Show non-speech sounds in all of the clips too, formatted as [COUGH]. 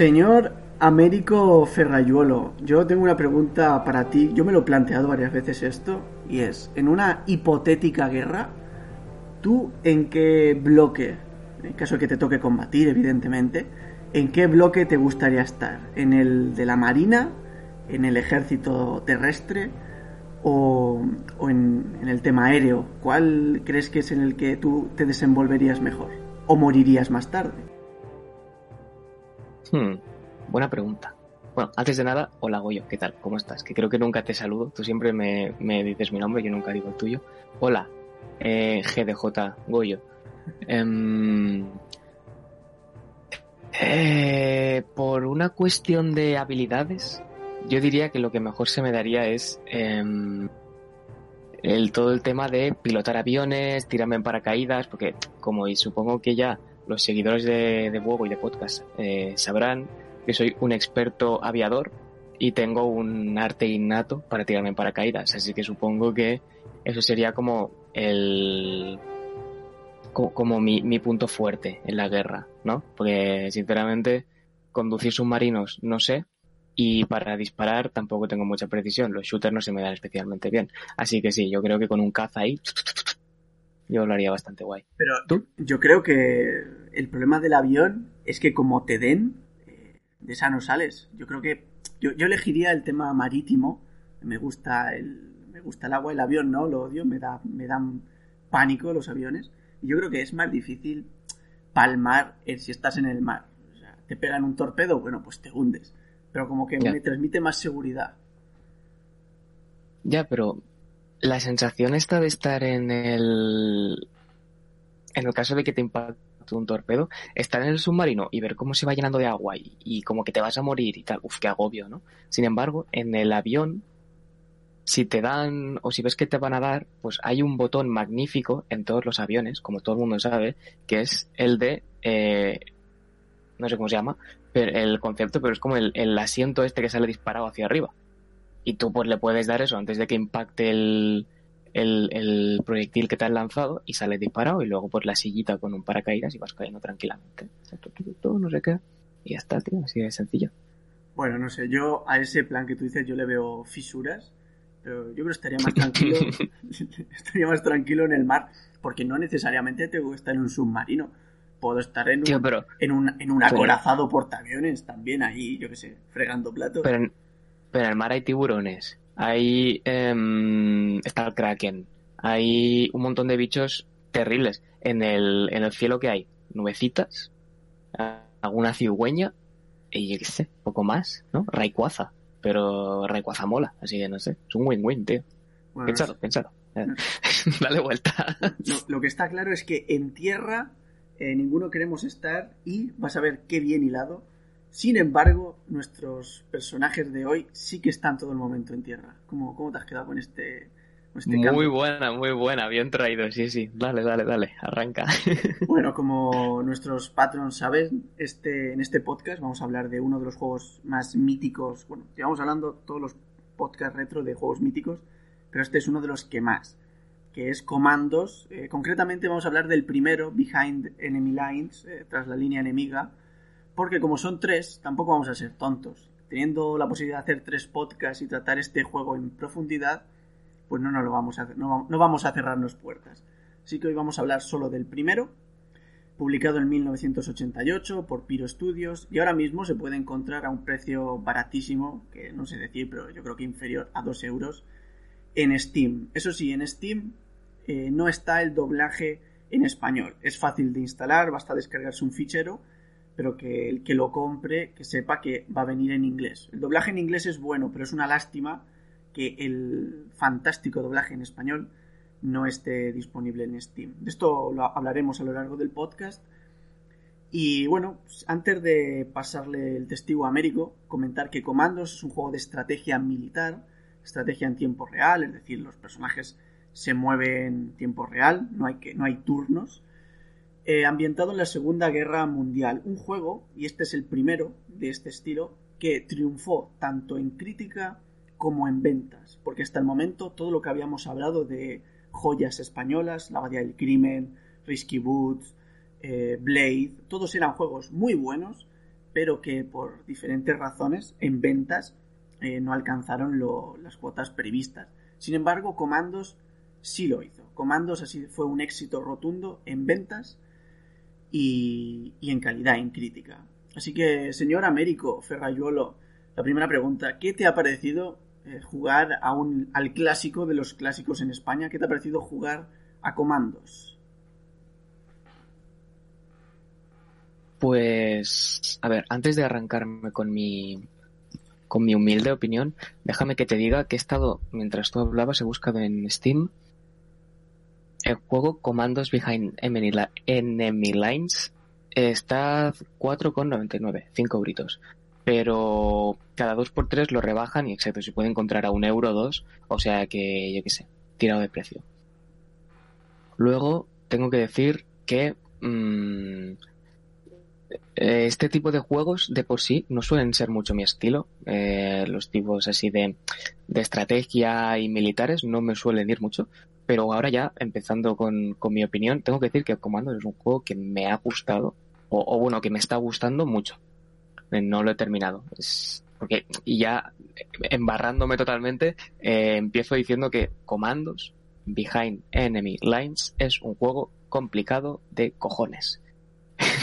Señor Américo Ferrayuelo, yo tengo una pregunta para ti. Yo me lo he planteado varias veces esto, y es, en una hipotética guerra, ¿tú en qué bloque, en caso de que te toque combatir, evidentemente, en qué bloque te gustaría estar? ¿En el de la Marina? ¿En el ejército terrestre? ¿O, en, en el tema aéreo? ¿Cuál crees que es en el que tú te desenvolverías mejor? ¿O morirías más tarde? Hmm, buena pregunta. Bueno, antes de nada, hola Goyo, ¿qué tal? ¿Cómo estás? Que creo que nunca te saludo, tú siempre me, me dices mi nombre, yo nunca digo el tuyo. Hola, eh, GDJ Goyo. Em, eh, por una cuestión de habilidades, yo diría que lo que mejor se me daría es em, el, todo el tema de pilotar aviones, tirarme en paracaídas, porque como y supongo que ya los seguidores de, de y de podcast eh, sabrán que soy un experto aviador y tengo un arte innato para tirarme en paracaídas. Así que supongo que eso sería como el como mi, mi punto fuerte en la guerra, ¿no? Porque sinceramente conducir submarinos no sé y para disparar tampoco tengo mucha precisión. Los shooters no se me dan especialmente bien. Así que sí, yo creo que con un caza ahí yo lo haría bastante guay. Pero ¿Tú? yo creo que el problema del avión es que como te den, eh, de esa no sales. Yo creo que yo, yo, elegiría el tema marítimo. Me gusta el, me gusta el agua, el avión no, lo odio, me, da, me dan pánico los aviones. Y yo creo que es más difícil palmar si estás en el mar. O sea, te pegan un torpedo, bueno, pues te hundes. Pero como que me transmite más seguridad. Ya, pero la sensación esta de estar en el en el caso de que te impacte un torpedo, estar en el submarino y ver cómo se va llenando de agua y, como que te vas a morir y tal, uf, qué agobio, ¿no? Sin embargo, en el avión, si te dan o si ves que te van a dar, pues hay un botón magnífico en todos los aviones, como todo el mundo sabe, que es el de, eh, no sé cómo se llama, pero el concepto, pero es como el, el asiento este que sale disparado hacia arriba y tú pues le puedes dar eso antes de que impacte el, el, proyectil que te has lanzado y sale disparado y luego pues la sillita con un paracaídas y vas cayendo tranquilamente. Todo, no sé qué. Y ya está, tío, así de sencillo. Bueno, no sé, yo a ese plan que tú dices yo le veo fisuras, pero yo creo que estaría más tranquilo, [LAUGHS] estaría más tranquilo en el mar, porque no necesariamente tengo que estar en un submarino. Puedo estar en un, en un, en un acorazado portaaviones también ahí, yo qué sé, fregando platos. Pero pero en el mar hay tiburones, hay em, está el kraken, hay un montón de bichos terribles. En el, en el cielo que hay nubecitas, alguna cigüeña y yo qué sé, poco más, ¿no? Rayquaza, pero Rayquaza mola, así que no sé, es un win-win, tío. Bueno, piénsalo, [LAUGHS] Dale vuelta. lo que está claro es que en tierra eh, ninguno queremos estar y vas a ver qué bien hilado sin embargo, nuestros personajes de hoy sí que están todo el momento en tierra. ¿Cómo, cómo te has quedado con este, este Muy buena, muy buena, bien traído, sí, sí. Dale, dale, dale, arranca. [LAUGHS] Bueno, como nuestros patrons saben, este, en este podcast vamos a hablar de uno de los juegos más míticos. Bueno, llevamos hablando todos los podcasts retro de juegos míticos, pero este es uno de los que más, que es Comandos. Eh, concretamente vamos a hablar del primero, Behind Enemy Lines, eh, tras la línea enemiga porque como son tres, tampoco vamos a ser tontos. Teniendo la posibilidad de hacer tres podcasts y tratar este juego en profundidad, pues no, nos lo vamos a hacer, no, vamos a cerrarnos puertas. Así que hoy vamos a hablar solo del primero, publicado en 1988 por Piro Studios y ahora mismo se puede encontrar a un precio baratísimo, que no sé decir, pero yo creo que inferior a 2 euros, en Steam. Eso sí, en Steam eh, no está el doblaje en español. Es fácil de instalar, basta descargarse un fichero pero que el que lo compre, que sepa que va a venir en inglés. El doblaje en inglés es bueno, pero es una lástima que el fantástico doblaje en español no esté disponible en Steam. De esto lo hablaremos a lo largo del podcast. Y bueno, antes de pasarle el testigo a Américo, comentar que Comandos es un juego de estrategia militar, estrategia en tiempo real, es decir, los personajes se mueven en tiempo real, no hay, que, no hay turnos. Eh, ambientado en la Segunda Guerra Mundial. Un juego, y este es el primero de este estilo, que triunfó tanto en crítica como en ventas, porque hasta el momento todo lo que habíamos hablado de joyas españolas, La Abadía del Crimen, Risky Boots, eh, Blade, todos eran juegos muy buenos, pero que por diferentes razones en ventas eh, no alcanzaron las cuotas previstas. Sin embargo, Comandos sí lo hizo. Comandos así fue un éxito rotundo en ventas y, en calidad, en crítica. Así que, señor Américo Ferrayuolo, la primera pregunta, ¿qué te ha parecido eh, jugar a un, al clásico de los clásicos en España? ¿Qué te ha parecido jugar a Comandos? Pues, a ver, antes de arrancarme con mi, con mi humilde opinión, déjame que te diga que he estado, mientras tú hablabas, he buscado en Steam el juego Commandos Behind Enemy Lines. Está 4,99, 5 gritos. Pero cada 2x3 lo rebajan y exacto, se puede encontrar a un euro o dos, o sea que, yo qué sé, tirado de precio. Luego, tengo que decir que mm, este tipo de juegos de por sí no suelen ser mucho mi estilo. Eh, los tipos así de, de, estrategia y militares no me suelen ir mucho. Pero ahora ya, empezando con, con mi opinión, tengo que decir que Commandos es un juego que me ha gustado, o, bueno, que me está gustando mucho. Eh, no lo he terminado. Es porque, y ya embarrándome totalmente, empiezo diciendo que Comandos Behind Enemy Lines es un juego complicado de cojones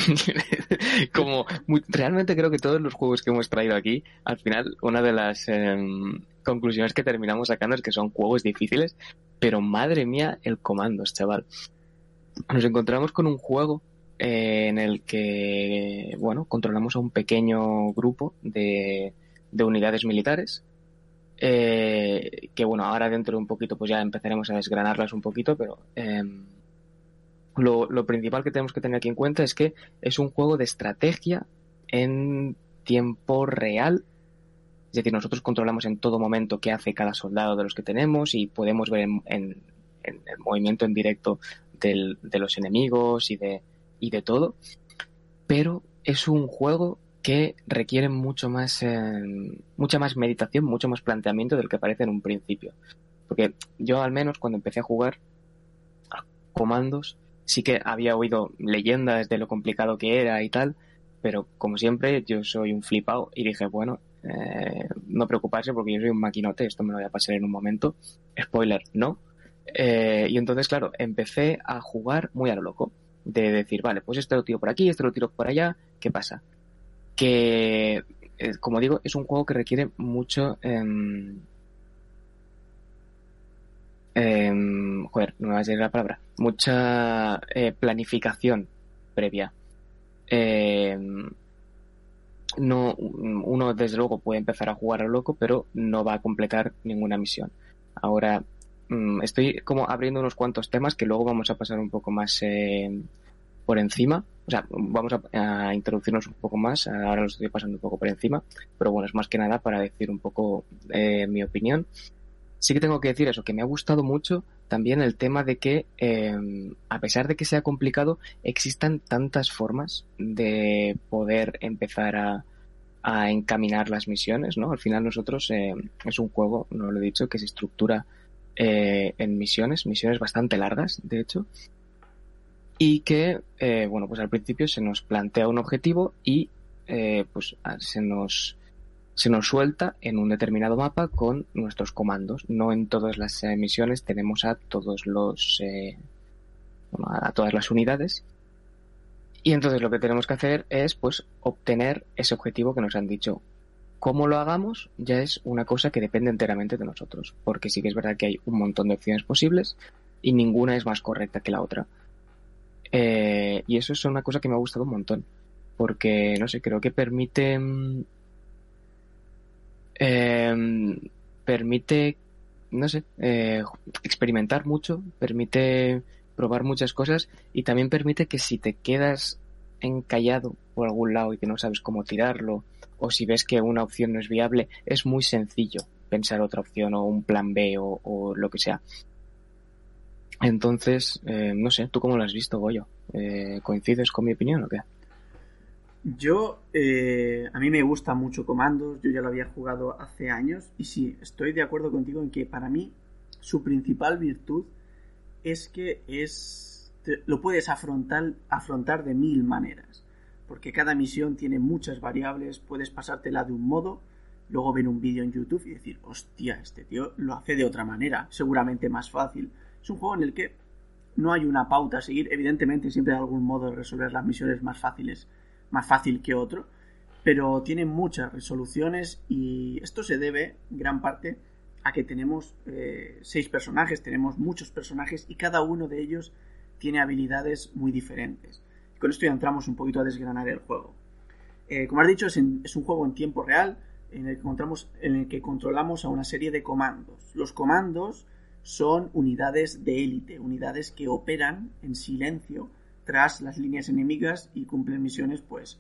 [LAUGHS] como realmente creo que todos los juegos que hemos traído aquí, al final una de las em, conclusiones que terminamos sacando es que son juegos difíciles, pero madre mía el comandos, chaval. Nos encontramos con un juego eh, en el que, bueno, controlamos a un pequeño grupo de, de unidades militares eh, que bueno, ahora dentro de un poquito pues ya empezaremos a desgranarlas un poquito, pero eh, lo, principal que tenemos que tener aquí en cuenta es que es un juego de estrategia en tiempo real. Es decir, nosotros controlamos en todo momento qué hace cada soldado de los que tenemos y podemos ver en, el movimiento en directo de los enemigos y de, y de todo. Pero es un juego que requiere mucho más, eh, mucha más meditación, mucho más planteamiento del que parece en un principio. Porque yo al menos cuando empecé a jugar a comandos, sí que había oído leyendas de lo complicado que era y tal, pero como siempre yo soy un flipado y dije, bueno, eh, no preocuparse porque yo soy un maquinote, esto me lo voy a pasar en un momento. Spoiler, no. Eh, y entonces, claro, empecé a jugar muy a lo loco, de decir, vale, pues este lo tiro por aquí, este lo tiro por allá, ¿qué pasa? Que, eh, como digo, es un juego que requiere mucho... Em, joder, no me va a decir la palabra, mucha eh, planificación previa. Em, no, uno desde luego puede empezar a jugar a loco, pero no va a completar ninguna misión. Ahora, mm, estoy como abriendo unos cuantos temas que luego vamos a pasar un poco más em, por encima. O sea, vamos a, introducirnos un poco más. Ahora lo estoy pasando un poco por encima. Pero bueno, es más que nada para decir un poco eh, mi opinión sí que tengo que decir eso, que me ha gustado mucho también el tema de que, em, a pesar de que sea complicado, existan tantas formas de poder empezar a, encaminar las misiones, ¿no? Al final nosotros em, es un juego, no lo he dicho, que se estructura eh, en misiones, misiones bastante largas, de hecho, y que, eh, bueno, pues al principio se nos plantea un objetivo y eh, pues se nos se nos suelta en un determinado mapa con nuestros comandos. No en todas las misiones tenemos a todos los eh, a todas las unidades. Y entonces lo que tenemos que hacer es pues obtener ese objetivo que nos han dicho. Cómo lo hagamos ya es una cosa que depende enteramente de nosotros, porque sí que es verdad que hay un montón de opciones posibles y ninguna es más correcta que la otra. Eh, y eso es una cosa que me ha gustado un montón, porque no sé, creo que permite mm, eh, permite, no sé, eh, experimentar mucho, permite probar muchas cosas y también permite que si te quedas encallado por algún lado y que no sabes cómo tirarlo o si ves que una opción no es viable, es muy sencillo pensar otra opción o un plan B o, lo que sea. Entonces, eh, no sé, ¿tú cómo lo has visto, Goyo? Eh, ¿Coincides con mi opinión o qué? Yo, eh, a mí me gusta mucho Comandos, yo ya lo había jugado hace años y sí, estoy de acuerdo contigo en que para mí su principal virtud es que es lo puedes afrontar, afrontar de mil maneras. porque cada misión tiene muchas variables, puedes pasártela de un modo, luego ver un vídeo en YouTube y decir, hostia, este tío lo hace de otra manera, seguramente más fácil. Es un juego en el que no hay una pauta a seguir, evidentemente siempre hay algún modo de resolver las misiones más fáciles, más fácil que otro, pero tiene muchas resoluciones y esto se debe, gran parte, a que tenemos eh, seis personajes, tenemos muchos personajes y cada uno de ellos tiene habilidades muy diferentes. Con esto ya entramos un poquito a desgranar el juego. Eh, como has dicho, es, un juego en tiempo real en en el que controlamos a una serie de comandos. Los comandos son unidades de élite, unidades que operan en silencio tras las líneas enemigas y cumplen misiones pues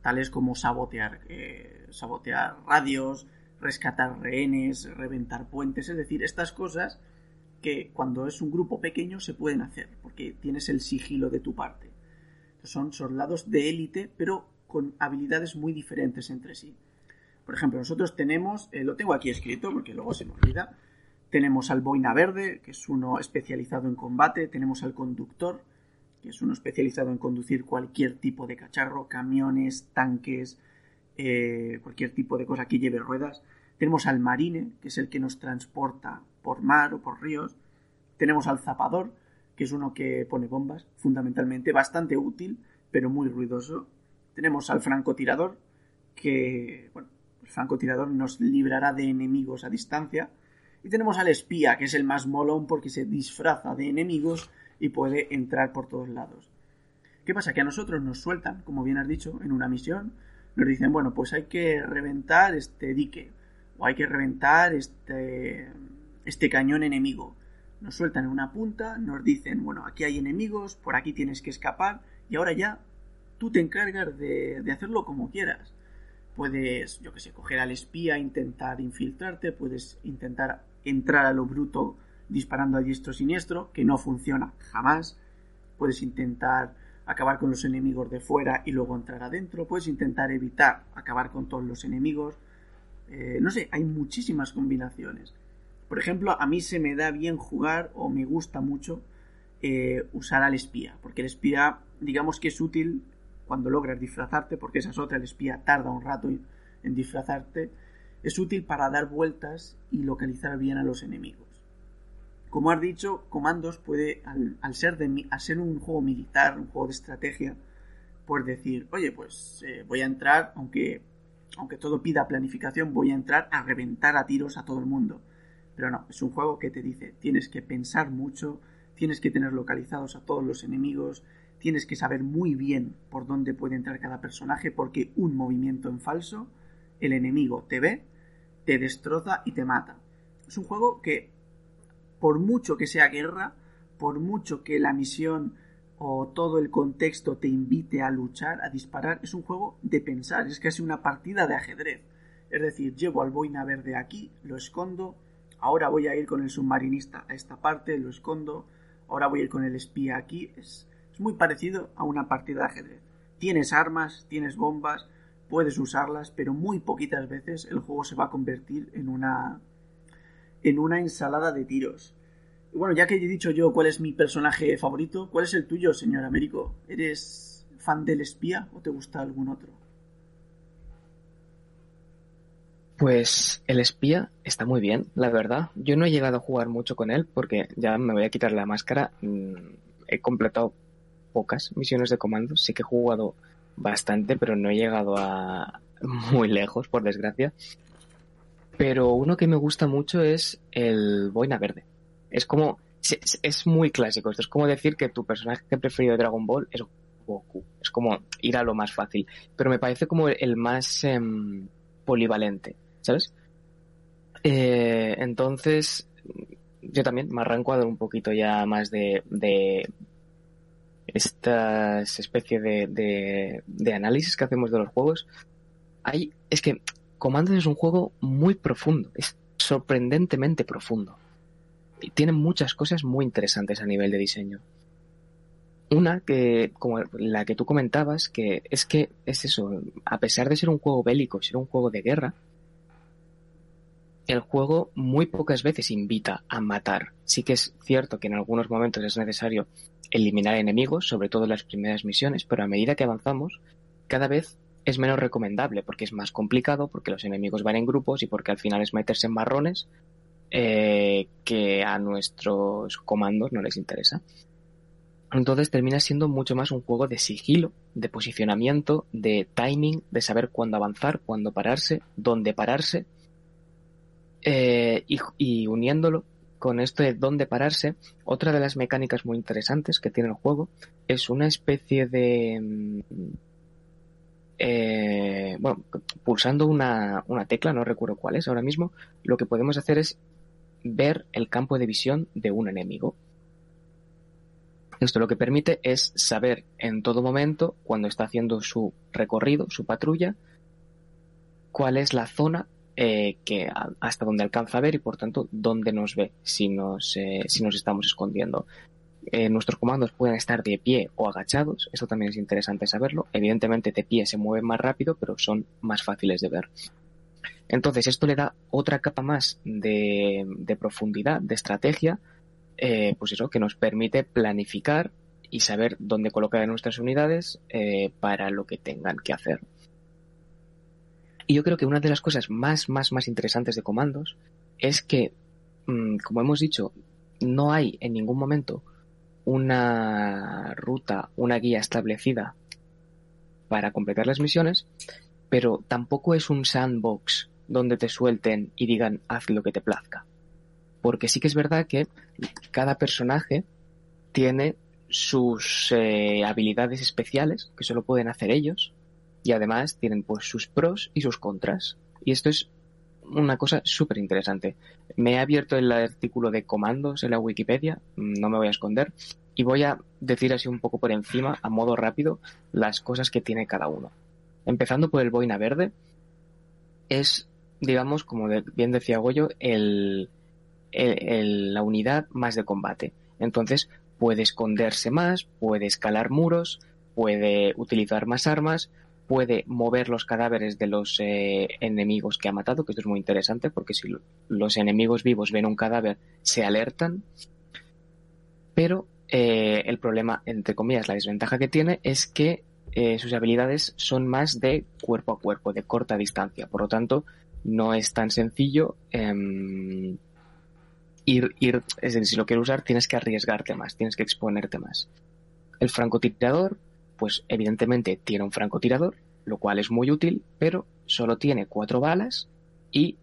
tales como sabotear, eh, sabotear radios, rescatar rehenes, reventar puentes, es decir, estas cosas que cuando es un grupo pequeño se pueden hacer, porque tienes el sigilo de tu parte. Son soldados de élite, pero con habilidades muy diferentes entre sí. Por ejemplo, nosotros tenemos, eh, lo tengo aquí escrito porque luego se me olvida, tenemos al boina verde, que es uno especializado en combate, tenemos al conductor, que es uno especializado en conducir cualquier tipo de cacharro, camiones, tanques, eh, cualquier tipo de cosa que lleve ruedas. Tenemos al marine, que es el que nos transporta por mar o por ríos. Tenemos al zapador, que es uno que pone bombas, fundamentalmente, bastante útil, pero muy ruidoso. Tenemos al francotirador, que, bueno, el francotirador nos librará de enemigos a distancia. Y tenemos al espía, que es el más molón porque se disfraza de enemigos y puede entrar por todos lados. ¿Qué pasa? Que a nosotros nos sueltan, como bien has dicho, en una misión, nos dicen, bueno, pues hay que reventar este dique, o hay que reventar este, este cañón enemigo. Nos sueltan en una punta, nos dicen, bueno, aquí hay enemigos, por aquí tienes que escapar, y ahora ya tú te encargas de, de hacerlo como quieras. Puedes, yo que sé, coger al espía, intentar infiltrarte, puedes intentar entrar a lo bruto disparando a diestro siniestro, que no funciona jamás. Puedes intentar acabar con los enemigos de fuera y luego entrar adentro. Puedes intentar evitar acabar con todos los enemigos. Eh, no sé, hay muchísimas combinaciones. Por ejemplo, a mí se me da bien jugar o me gusta mucho eh, usar al espía, porque el espía, digamos que es útil cuando logras disfrazarte, porque esa es otra, el espía tarda un rato en disfrazarte, es útil para dar vueltas y localizar bien a los enemigos. Como has dicho, Comandos puede, al, ser, un juego militar, un juego de estrategia, pues decir, oye, pues eh, voy a entrar, aunque, aunque todo pida planificación, voy a entrar a reventar a tiros a todo el mundo. Pero no, es un juego que te dice, tienes que pensar mucho, tienes que tener localizados a todos los enemigos, tienes que saber muy bien por dónde puede entrar cada personaje, porque un movimiento en falso, el enemigo te ve te destroza y te mata. Es un juego que, por mucho que sea guerra, por mucho que la misión o todo el contexto te invite a luchar, a disparar, es un juego de pensar, es casi una partida de ajedrez. Es decir, llevo al boina verde aquí, lo escondo, ahora voy a ir con el submarinista a esta parte, lo escondo, ahora voy a ir con el espía aquí. Es, es muy parecido a una partida de ajedrez. Tienes armas, tienes bombas, puedes usarlas, pero muy poquitas veces el juego se va a convertir en una en una ensalada de tiros. Y bueno, ya que he dicho yo cuál es mi personaje favorito, ¿cuál es el tuyo, señor Américo? ¿Eres fan del espía o te gusta algún otro? Pues el espía está muy bien, la verdad. Yo no he llegado a jugar mucho con él porque ya me voy a quitar la máscara. Mm, he completado pocas misiones de comando. Sí que he jugado bastante, pero no he llegado a [LAUGHS] muy lejos, por desgracia. Pero uno que me gusta mucho es el Boina Verde. Es como, es, muy clásico. Esto es como decir que tu personaje preferido de Dragon Ball es Goku. Es como ir a lo más fácil. Pero me parece como el más em, polivalente, ¿sabes? Eh, entonces, yo también me arranco a dar un poquito ya más de, estas especie de, de, análisis que hacemos de los juegos, hay, es que Commandos es un juego muy profundo, es sorprendentemente profundo. Y tiene muchas cosas muy interesantes a nivel de diseño. Una que, como la que tú comentabas, que es que es eso, a pesar de ser un juego bélico, ser un juego de guerra, el juego muy pocas veces invita a matar. Sí que es cierto que en algunos momentos es necesario eliminar enemigos, sobre todo en las primeras misiones, pero a medida que avanzamos, cada vez es menos recomendable porque es más complicado, porque los enemigos van en grupos y porque al final es meterse en marrones eh, que a nuestros comandos no les interesa. Entonces termina siendo mucho más un juego de sigilo, de posicionamiento, de timing, de saber cuándo avanzar, cuándo pararse, dónde pararse. Eh, y, uniéndolo con esto de dónde pararse, otra de las mecánicas muy interesantes que tiene el juego es una especie de... Eh, bueno, pulsando una, una tecla, no recuerdo cuál es ahora mismo, lo que podemos hacer es ver el campo de visión de un enemigo. Esto lo que permite es saber en todo momento, cuando está haciendo su recorrido, su patrulla, cuál es la zona eh, que hasta donde alcanza a ver y por tanto dónde nos ve si nos, eh, si nos estamos escondiendo. Eh, nuestros comandos pueden estar de pie o agachados, eso también es interesante saberlo. Evidentemente de pie se mueven más rápido, pero son más fáciles de ver. Entonces esto le da otra capa más de, de profundidad, de estrategia, eh, pues eso, que nos permite planificar y saber dónde colocar nuestras unidades eh, para lo que tengan que hacer. Y yo creo que una de las cosas más, más, más interesantes de comandos es que, mm, como hemos dicho, no hay en ningún momento una ruta, una guía establecida para completar las misiones, pero tampoco es un sandbox donde te suelten y digan haz lo que te plazca porque sí que es verdad que cada personaje tiene sus eh, habilidades especiales que solo pueden hacer ellos y además tienen pues sus pros y sus contras. Y esto es una cosa súper interesante. Me he abierto el artículo de comandos en la Wikipedia, no me voy a esconder, y voy a decir así un poco por encima, a modo rápido, las cosas que tiene cada uno. Empezando por el boina verde, es, digamos, como bien decía Goyo, el, la unidad más de combate. Entonces puede esconderse más, puede escalar muros, puede utilizar más armas, puede mover los cadáveres de los eh, enemigos que ha matado, que esto es muy interesante porque si los enemigos vivos ven un cadáver se alertan. Pero eh, el problema, entre comillas, la desventaja que tiene es que eh, sus habilidades son más de cuerpo a cuerpo, de corta distancia. Por lo tanto, no es tan sencillo em, ir, ir, es decir, si lo quieres usar tienes que arriesgarte más, tienes que exponerte más. El francotirador, pues evidentemente tiene un francotirador, lo cual es muy útil, pero solo tiene cuatro balas y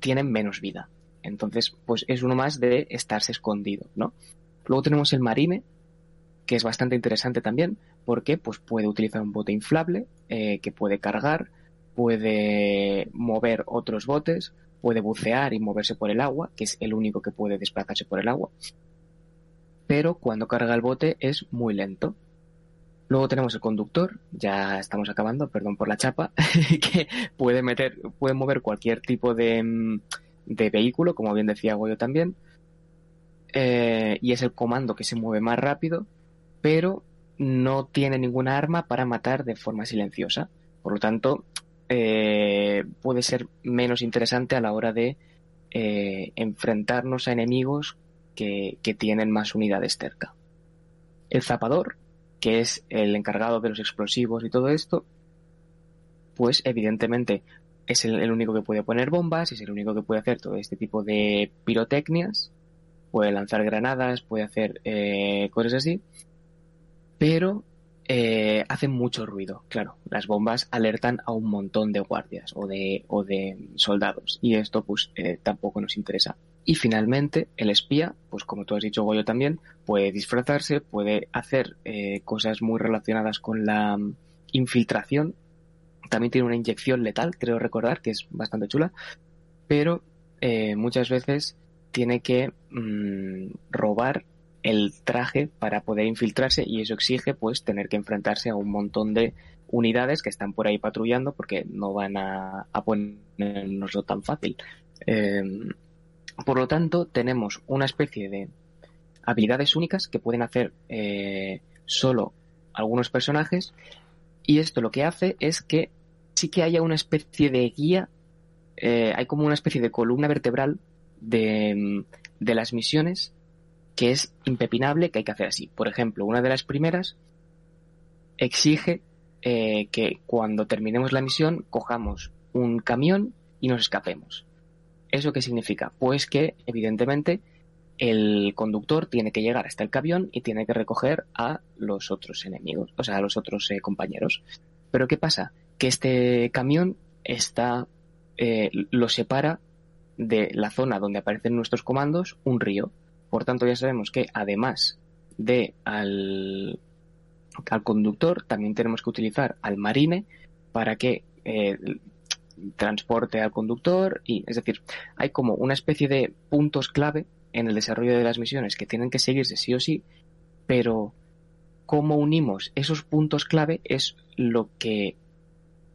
tiene menos vida. Entonces, pues es uno más de estarse escondido, ¿no? Luego tenemos el marine, que es bastante interesante también, porque pues puede utilizar un bote inflable, eh, que puede cargar, puede mover otros botes, puede bucear y moverse por el agua, que es el único que puede desplazarse por el agua. Pero cuando carga el bote es muy lento. Luego tenemos el conductor, ya estamos acabando, perdón por la chapa, [LAUGHS] que puede meter, puede mover cualquier tipo de, mm, de vehículo, como bien decía Goyo también. Eh, y es el comando que se mueve más rápido, pero no tiene ninguna arma para matar de forma silenciosa. Por lo tanto, eh, puede ser menos interesante a la hora de eh, enfrentarnos a enemigos que, tienen más unidades cerca. El zapador, que es el encargado de los explosivos y todo esto, pues evidentemente es el, único que puede poner bombas, es el único que puede hacer todo este tipo de pirotecnias, puede lanzar granadas, puede hacer eh, cosas así, pero eh, hacen mucho ruido. Claro, las bombas alertan a un montón de guardias o de, o de soldados y esto pues eh, tampoco nos interesa. Y finalmente, el espía, pues como tú has dicho Goyo también, puede disfrazarse, puede hacer eh, cosas muy relacionadas con la mm, infiltración. También tiene una inyección letal, creo recordar, que es bastante chula. Pero muchas veces tiene que mm, robar el traje para poder infiltrarse y eso exige pues tener que enfrentarse a un montón de unidades que están por ahí patrullando porque no van a, a ponernoslo tan fácil. Em, por lo tanto, tenemos una especie de habilidades únicas que pueden hacer eh, solo algunos personajes y esto lo que hace es que sí que haya una especie de guía, eh, hay como una especie de columna vertebral de, de las misiones que es impepinable que hay que hacer así. Por ejemplo, una de las primeras exige eh, que cuando terminemos la misión cojamos un camión y nos escapemos. ¿Eso qué significa? Pues que, evidentemente, el conductor tiene que llegar hasta el camión y tiene que recoger a los otros enemigos, o sea, a los otros eh, compañeros. Pero ¿qué pasa? Que este camión está, eh, lo separa de la zona donde aparecen nuestros comandos un río. Por tanto, ya sabemos que además de al, conductor, también tenemos que utilizar al marine para que eh, transporte al conductor y es decir, hay como una especie de puntos clave en el desarrollo de las misiones que tienen que seguirse sí o sí, pero cómo unimos esos puntos clave es lo que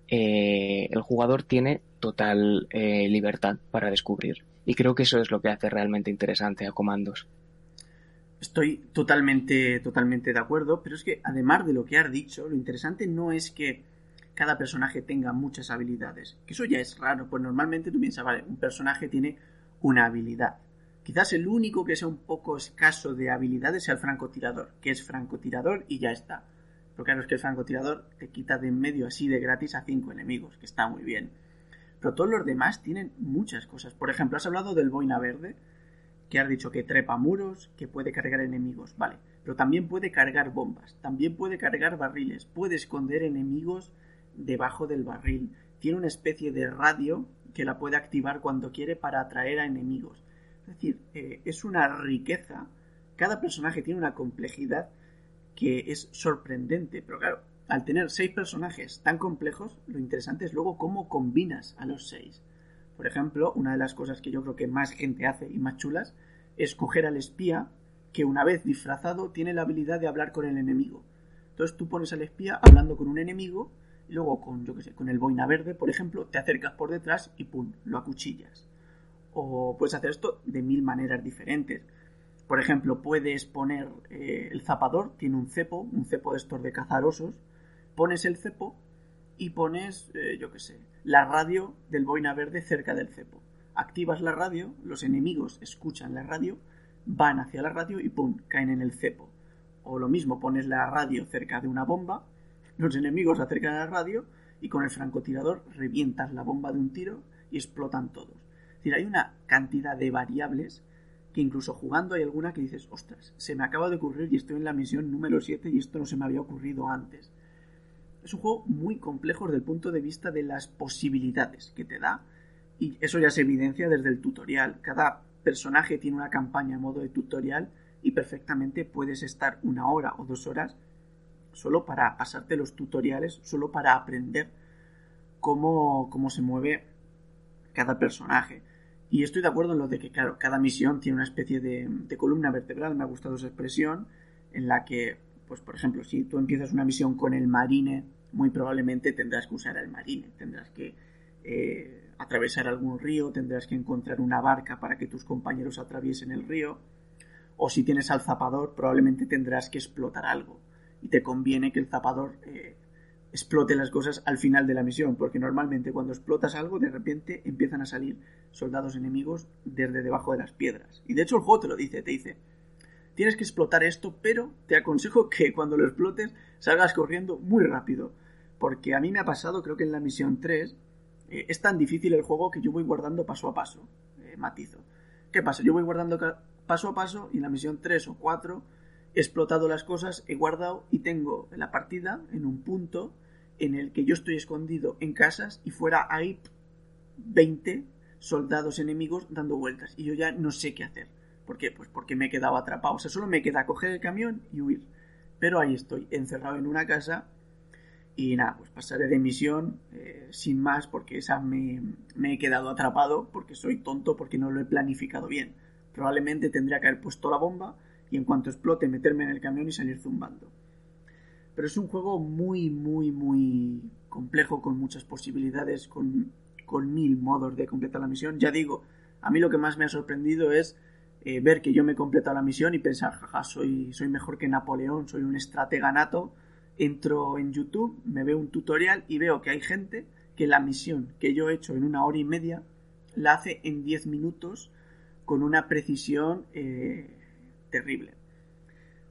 eh, el jugador tiene total eh, libertad para descubrir. Y creo que eso es lo que hace realmente interesante a Comandos. Estoy totalmente, totalmente de acuerdo, pero es que además de lo que has dicho, lo interesante no es que cada personaje tenga muchas habilidades, que eso ya es raro, pues normalmente tú piensas, vale, un personaje tiene una habilidad. Quizás el único que sea un poco escaso de habilidades sea el francotirador, que es francotirador y ya está. Pero claro, es que el francotirador te quita de en medio así de gratis a cinco enemigos, que está muy bien. Pero todos los demás tienen muchas cosas. Por ejemplo, has hablado del boina verde, que has dicho que trepa muros, que puede cargar enemigos, vale. Pero también puede cargar bombas, también puede cargar barriles, puede esconder enemigos debajo del barril. Tiene una especie de radio que la puede activar cuando quiere para atraer a enemigos. Es decir, eh, es una riqueza. Cada personaje tiene una complejidad que es sorprendente. Pero claro, al tener seis personajes tan complejos, lo interesante es luego cómo combinas a los seis. Por ejemplo, una de las cosas que yo creo que más gente hace y más chulas es coger al espía que una vez disfrazado tiene la habilidad de hablar con el enemigo. Entonces tú pones al espía hablando con un enemigo y luego con, yo qué sé, con el boina verde, por ejemplo, te acercas por detrás y pum, lo acuchillas. O puedes hacer esto de mil maneras diferentes. Por ejemplo, puedes poner eh, el zapador, tiene un cepo, un cepo de estos de cazarosos, pones el cepo y pones, eh, yo qué sé, la radio del boina verde cerca del cepo. Activas la radio, los enemigos escuchan la radio, van hacia la radio y pum, caen en el cepo. O lo mismo, pones la radio cerca de una bomba los enemigos acercan a la radio y con el francotirador revientas la bomba de un tiro y explotan todos. Es decir, hay una cantidad de variables que incluso jugando hay alguna que dices, ostras, se me acaba de ocurrir y estoy en la misión número 7 y esto no se me había ocurrido antes. Es un juego muy complejo desde el punto de vista de las posibilidades que te da y eso ya se evidencia desde el tutorial. Cada personaje tiene una campaña a modo de tutorial y perfectamente puedes estar una hora o dos horas solo para pasarte los tutoriales, solo para aprender cómo, cómo se mueve cada personaje. Y estoy de acuerdo en lo de que, claro, cada misión tiene una especie de, de, columna vertebral, me ha gustado esa expresión, en la que, pues por ejemplo, si tú empiezas una misión con el marine, muy probablemente tendrás que usar el marine, tendrás que eh, atravesar algún río, tendrás que encontrar una barca para que tus compañeros atraviesen el río, o si tienes al zapador, probablemente tendrás que explotar algo y te conviene que el zapador eh, explote las cosas al final de la misión, porque normalmente cuando explotas algo, de repente empiezan a salir soldados enemigos desde debajo de las piedras. Y de hecho el juego te lo dice, te dice, tienes que explotar esto, pero te aconsejo que cuando lo explotes salgas corriendo muy rápido, porque a mí me ha pasado, creo que en la misión 3, eh, es tan difícil el juego que yo voy guardando paso a paso, eh, matizo. ¿Qué pasa? Yo voy guardando paso a paso y en la misión 3 o 4 he explotado las cosas, he guardado y tengo la partida en un punto en el que yo estoy escondido en casas y fuera hay 20 soldados enemigos dando vueltas y yo ya no sé qué hacer. ¿Por qué? Pues porque me he quedado atrapado. O sea, solo me queda coger el camión y huir. Pero ahí estoy, encerrado en una casa y nada, pues pasaré de misión eh, sin más porque esa me, me he quedado atrapado porque soy tonto porque no lo he planificado bien. Probablemente tendría que haber puesto la bomba y en cuanto explote meterme en el camión y salir zumbando. Pero es un juego muy, muy, muy complejo, con muchas posibilidades, con, con mil modos de completar la misión. Ya digo, a mí lo que más me ha sorprendido es eh, ver que yo me he completado la misión y pensar, jaja, soy, soy mejor que Napoleón, soy un estratega nato. Entro en YouTube, me veo un tutorial y veo que hay gente que la misión que yo he hecho en una hora y media la hace en 10 minutos con una precisión eh, terrible.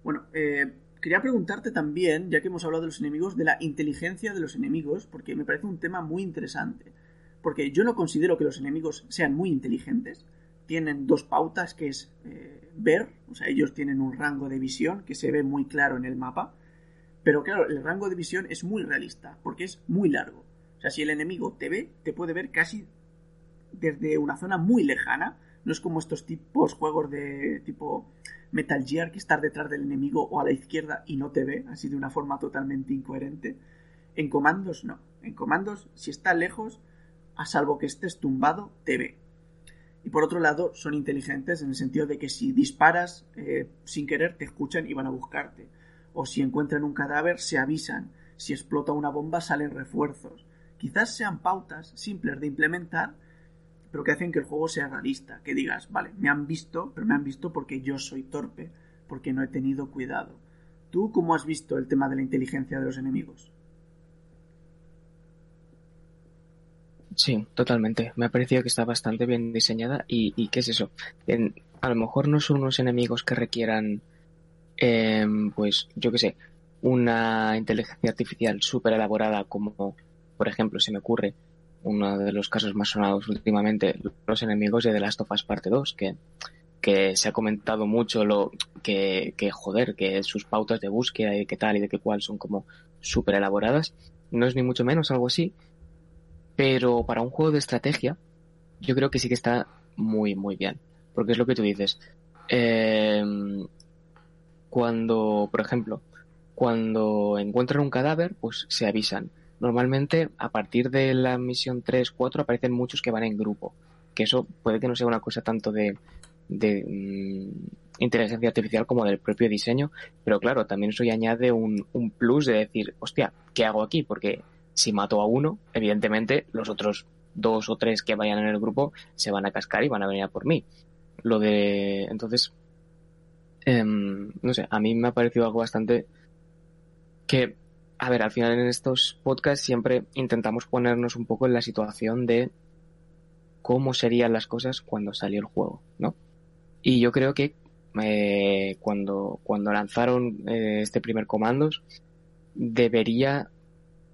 Bueno, eh, quería preguntarte también, ya que hemos hablado de los enemigos, de la inteligencia de los enemigos, porque me parece un tema muy interesante. Porque yo no considero que los enemigos sean muy inteligentes. Tienen dos pautas, que es eh, ver, o sea, ellos tienen un rango de visión que se ve muy claro en el mapa. Pero claro, el rango de visión es muy realista, porque es muy largo. O sea, si el enemigo te ve, te puede ver casi desde una zona muy lejana. No es como estos tipos juegos de tipo Metal Gear que estar detrás del enemigo o a la izquierda y no te ve, así de una forma totalmente incoherente. En comandos no. En comandos, si está lejos, a salvo que estés tumbado, te ve. Y por otro lado, son inteligentes en el sentido de que si disparas eh, sin querer, te escuchan y van a buscarte o si encuentran un cadáver se avisan, si explota una bomba salen refuerzos. Quizás sean pautas simples de implementar, pero que hacen que el juego sea realista, que digas, vale, me han visto, pero me han visto porque yo soy torpe, porque no he tenido cuidado. ¿Tú cómo has visto el tema de la inteligencia de los enemigos? Sí, totalmente. Me ha parecido que está bastante bien diseñada y, ¿qué es eso? a lo mejor no son unos enemigos que requieran Em, pues yo que sé, una inteligencia artificial súper elaborada como, por ejemplo, se me ocurre uno de los casos más sonados últimamente, los enemigos de The Last of Us Parte 2, que, que se ha comentado mucho lo que, que, joder, que sus pautas de búsqueda y de qué tal y de qué cual son como súper elaboradas. No es ni mucho menos algo así, pero para un juego de estrategia, yo creo que sí que está muy, muy bien. Porque es lo que tú dices. Eh, cuando, por ejemplo, cuando encuentran un cadáver, pues se avisan. Normalmente, a partir de la misión 3, 4, aparecen muchos que van en grupo. Que eso puede que no sea una cosa tanto de, de mm, inteligencia artificial como del propio diseño, pero claro, también eso ya añade un, un plus de decir, hostia, ¿qué hago aquí? Porque si mato a uno, evidentemente los otros dos o tres que vayan en el grupo se van a cascar y van a venir a por mí. Lo de. Entonces, Em, no sé, a mí me ha parecido algo bastante que, a ver, al final en estos podcasts siempre intentamos ponernos un poco en la situación de cómo serían las cosas cuando salió el juego, ¿no? Y yo creo que eh, cuando, cuando lanzaron eh, este primer comandos, debería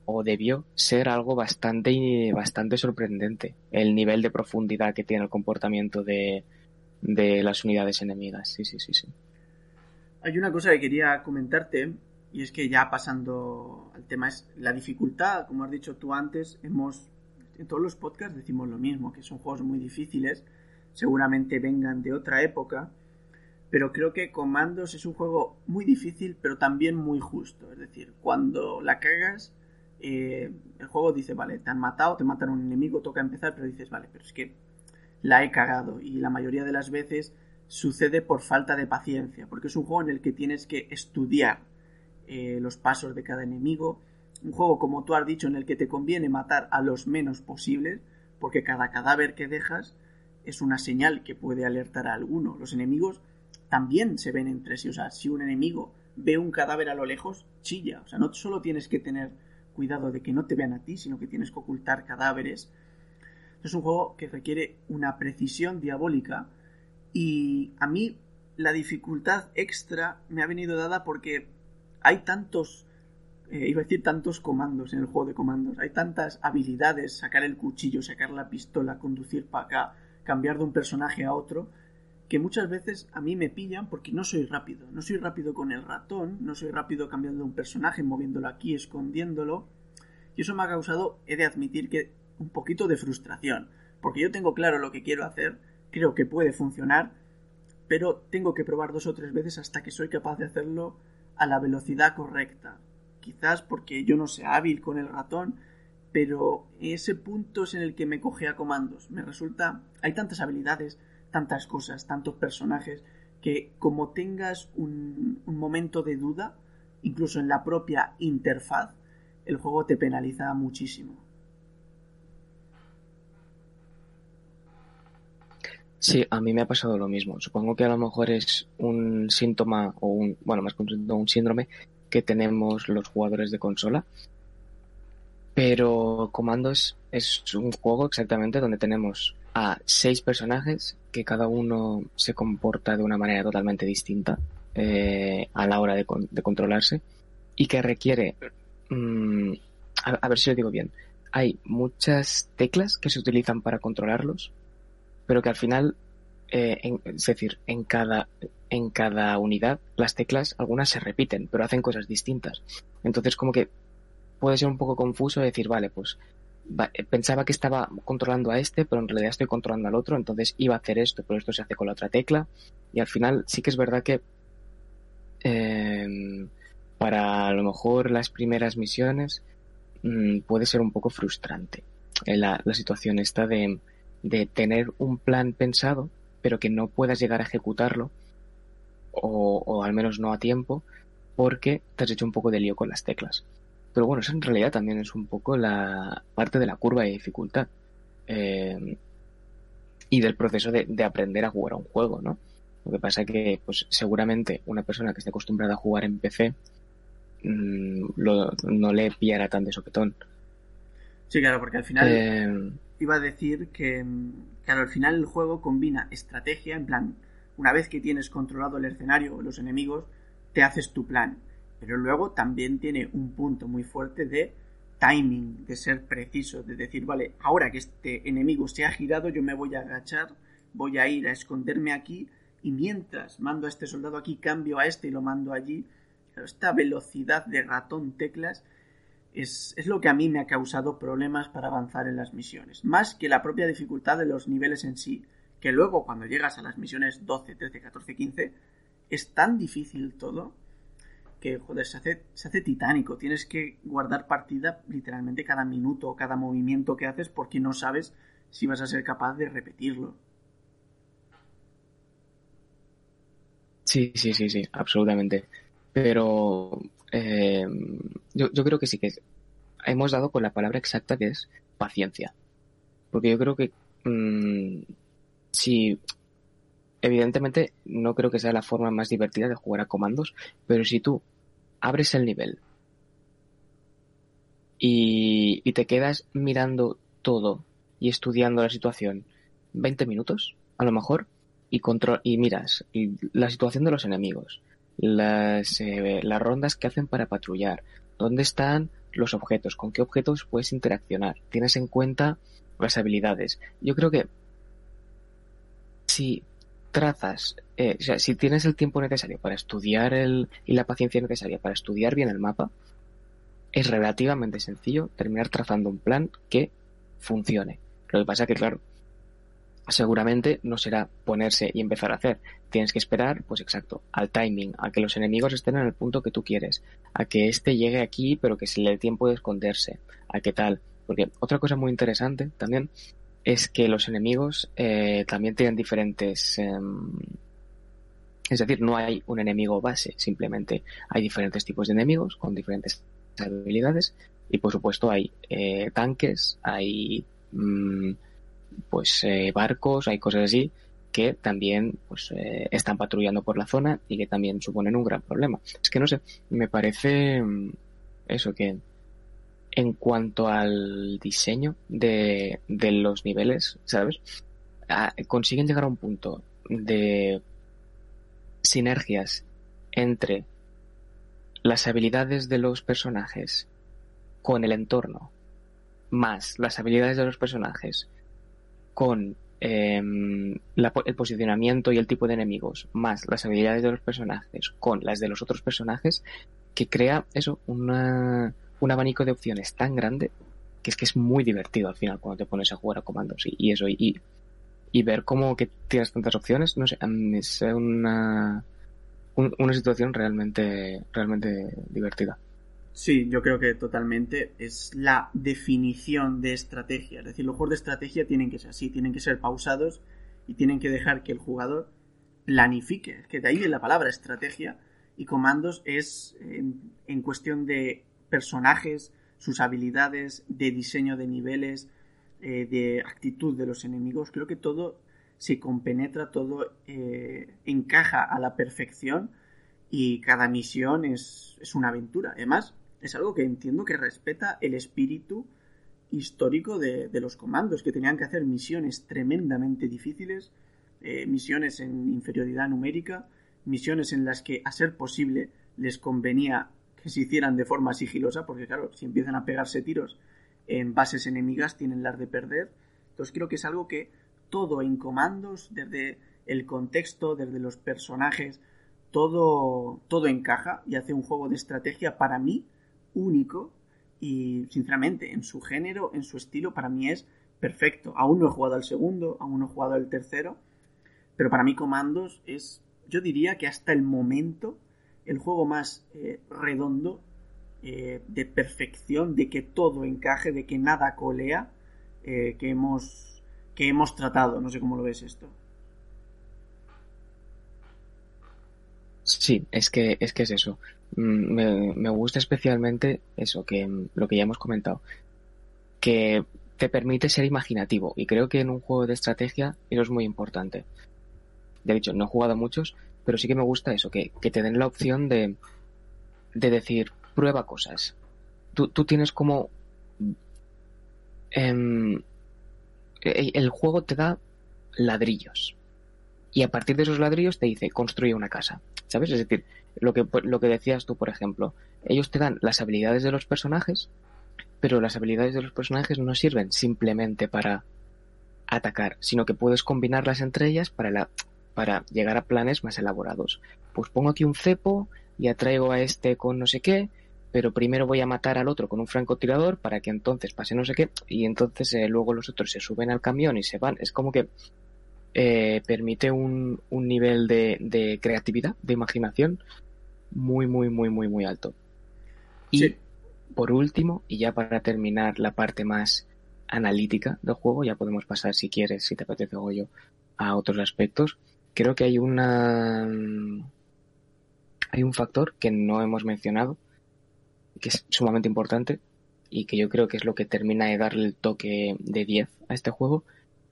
o debió ser algo bastante, bastante sorprendente el nivel de profundidad que tiene el comportamiento de, de las unidades enemigas. Sí, sí, sí, sí. Hay una cosa que quería comentarte y es que ya pasando al tema es la dificultad, como has dicho tú antes, hemos en todos los podcasts decimos lo mismo, que son juegos muy difíciles, seguramente vengan de otra época, pero creo que Comandos es un juego muy difícil, pero también muy justo, es decir, cuando la cagas, eh, el juego dice, vale, te han matado, te matan un enemigo, toca empezar, pero dices, vale, pero es que la he cagado y la mayoría de las veces sucede por falta de paciencia, porque es un juego en el que tienes que estudiar eh, los pasos de cada enemigo, un juego como tú has dicho en el que te conviene matar a los menos posibles, porque cada cadáver que dejas es una señal que puede alertar a alguno. Los enemigos también se ven entre sí, o sea, si un enemigo ve un cadáver a lo lejos, chilla, o sea, no solo tienes que tener cuidado de que no te vean a ti, sino que tienes que ocultar cadáveres. Es un juego que requiere una precisión diabólica y a mí la dificultad extra me ha venido dada porque hay tantos, eh, iba a decir tantos comandos en el juego de comandos, hay tantas habilidades, sacar el cuchillo, sacar la pistola, conducir para acá, cambiar de un personaje a otro, que muchas veces a mí me pillan porque no soy rápido, no soy rápido con el ratón, no soy rápido cambiando de un personaje, moviéndolo aquí, escondiéndolo, y eso me ha causado, he de admitir que un poquito de frustración, porque yo tengo claro lo que quiero hacer, creo que puede funcionar, pero tengo que probar dos o tres veces hasta que soy capaz de hacerlo a la velocidad correcta. Quizás porque yo no sea hábil con el ratón, pero ese punto es en el que me coge a comandos. Me resulta... Hay tantas habilidades, tantas cosas, tantos personajes, que como tengas un, un momento de duda, incluso en la propia interfaz, el juego te penaliza muchísimo. Sí, a mí me ha pasado lo mismo. Supongo que a lo mejor es un síntoma o un, bueno, más concreto, un síndrome que tenemos los jugadores de consola. Pero Comandos es un juego exactamente donde tenemos a seis personajes que cada uno se comporta de una manera totalmente distinta eh, a la hora de, controlarse y que requiere, mm, a, ver si lo digo bien, hay muchas teclas que se utilizan para controlarlos, pero que al final, eh, es decir, en cada, en cada unidad las teclas, algunas se repiten, pero hacen cosas distintas. Entonces como que puede ser un poco confuso decir, vale, pues eh, pensaba que estaba controlando a este, pero en realidad estoy controlando al otro, entonces iba a hacer esto, pero esto se hace con la otra tecla. Y al final sí que es verdad que em, para a lo mejor las primeras misiones mm, puede ser un poco frustrante eh, la, la situación esta de, de tener un plan pensado, pero que no puedas llegar a ejecutarlo, o, o al menos no a tiempo, porque te has hecho un poco de lío con las teclas. Pero bueno, eso en realidad también es un poco la parte de la curva de dificultad. Eh, y del proceso de, aprender a jugar a un juego, ¿no? Lo que pasa es que, pues, seguramente una persona que esté acostumbrada a jugar en PC mm, no le pillará tan de sopetón. Sí, claro, porque al final eh, iba a decir que, claro, al final el juego combina estrategia, en plan, una vez que tienes controlado el escenario o los enemigos, te haces tu plan pero luego también tiene un punto muy fuerte de timing, de ser preciso, de decir, vale, ahora que este enemigo se ha girado, yo me voy a agachar, voy a ir a esconderme aquí y mientras mando a este soldado aquí, cambio a este y lo mando allí. esta velocidad de ratón teclas es, es, lo que a mí me ha causado problemas para avanzar en las misiones, más que la propia dificultad de los niveles en sí, que luego cuando llegas a las misiones 12, 13, 14, 15, es tan difícil todo que, joder, se hace, se hace titánico. Tienes que guardar partida literalmente cada minuto cada movimiento que haces porque no sabes si vas a ser capaz de repetirlo. Sí, sí, sí, sí, absolutamente. Pero eh, yo, creo que sí que hemos dado con la palabra exacta que es paciencia. Porque yo creo que mm, si evidentemente no creo que sea la forma más divertida de jugar a comandos, pero si tú abres el nivel y, te quedas mirando todo y estudiando la situación 20 minutos, a lo mejor, y, control, y miras la situación de los enemigos, las, eh, las rondas que hacen para patrullar, dónde están los objetos, con qué objetos puedes interaccionar, tienes en cuenta las habilidades. Yo creo que si trazas, eh, o sea, si tienes el tiempo necesario para estudiar el, y la paciencia necesaria para estudiar bien el mapa, es relativamente sencillo terminar trazando un plan que funcione. Lo que pasa que, claro, seguramente no será ponerse y empezar a hacer. Tienes que esperar, pues exacto, al timing, a que los enemigos estén en el punto que tú quieres, a que éste llegue aquí pero que se le dé tiempo de esconderse, a qué tal. Porque otra cosa muy interesante también es que los enemigos eh, también tienen diferentes... Em, es decir, no hay un enemigo base, simplemente hay diferentes tipos de enemigos con diferentes habilidades y por supuesto hay eh, tanques, hay mm, pues eh, barcos, hay cosas así que también pues están patrullando por la zona y que también suponen un gran problema. Es que no sé, me parece mm, eso que en cuanto al diseño de, los niveles, ¿sabes? Ah, consiguen llegar a un punto de sinergias entre las habilidades de los personajes con el entorno, más las habilidades de los personajes con em, el posicionamiento y el tipo de enemigos, más las habilidades de los personajes con las de los otros personajes, que crea eso, una, un abanico de opciones tan grande que es que es muy divertido al final cuando te pones a jugar a comandos y, eso y, y ver cómo que tienes tantas opciones no sé es una una situación realmente realmente divertida sí yo creo que totalmente es la definición de estrategia. Es decir los juegos de estrategia tienen que ser así tienen que ser pausados y tienen que dejar que el jugador planifique. Que de ahí viene la palabra estrategia y comandos es en cuestión de personajes, sus habilidades de diseño de niveles, eh, de actitud de los enemigos, creo que todo se compenetra, todo eh, encaja a la perfección y cada misión es, es, una aventura. Además, es algo que entiendo que respeta el espíritu histórico de, los comandos, que tenían que hacer misiones tremendamente difíciles, eh, misiones en inferioridad numérica, misiones en las que, a ser posible, les convenía que se hicieran de forma sigilosa, porque claro, si empiezan a pegarse tiros en bases enemigas, tienen las de perder. Entonces creo que es algo que todo en comandos, desde el contexto, desde los personajes, todo, todo encaja y hace un juego de estrategia para mí único y sinceramente en su género, en su estilo, para mí es perfecto. Aún no he jugado al segundo, aún no he jugado al tercero, pero para mí Comandos es, yo diría que hasta el momento, el juego más eh, redondo, eh, de perfección, de que todo encaje, de que nada colea, eh, que, hemos, que hemos tratado. No sé cómo lo ves esto. Sí, es que es que es eso. Mm, me, me gusta especialmente eso, que mm, lo que ya hemos comentado, que te permite ser imaginativo y creo que en un juego de estrategia eso es muy importante. De hecho, no he jugado a muchos, pero sí que me gusta eso, que, que te den la opción de, de decir, prueba cosas. Tú, tú tienes como... Em, el juego te da ladrillos. Y a partir de esos ladrillos te dice, construye una casa. ¿Sabes? Es decir, lo que, lo que decías tú, por ejemplo, ellos te dan las habilidades de los personajes, pero las habilidades de los personajes no sirven simplemente para atacar, sino que puedes combinarlas entre ellas para, para llegar a planes más elaborados. Pues pongo aquí un cepo y atraigo a este con no sé qué, pero primero voy a matar al otro con un francotirador para que entonces pase no sé qué, y entonces eh, luego los otros se suben al camión y se van. Es como que eh, permite un, un nivel de, de, creatividad, de imaginación muy, muy, muy, muy, muy alto. Y por último, y ya para terminar la parte más analítica del juego, ya podemos pasar, si quieres, si te apetece, yo a otros aspectos. Creo que hay una. Hay un factor que no hemos mencionado, que es sumamente importante y que yo creo que es lo que termina de darle el toque de 10 a este juego,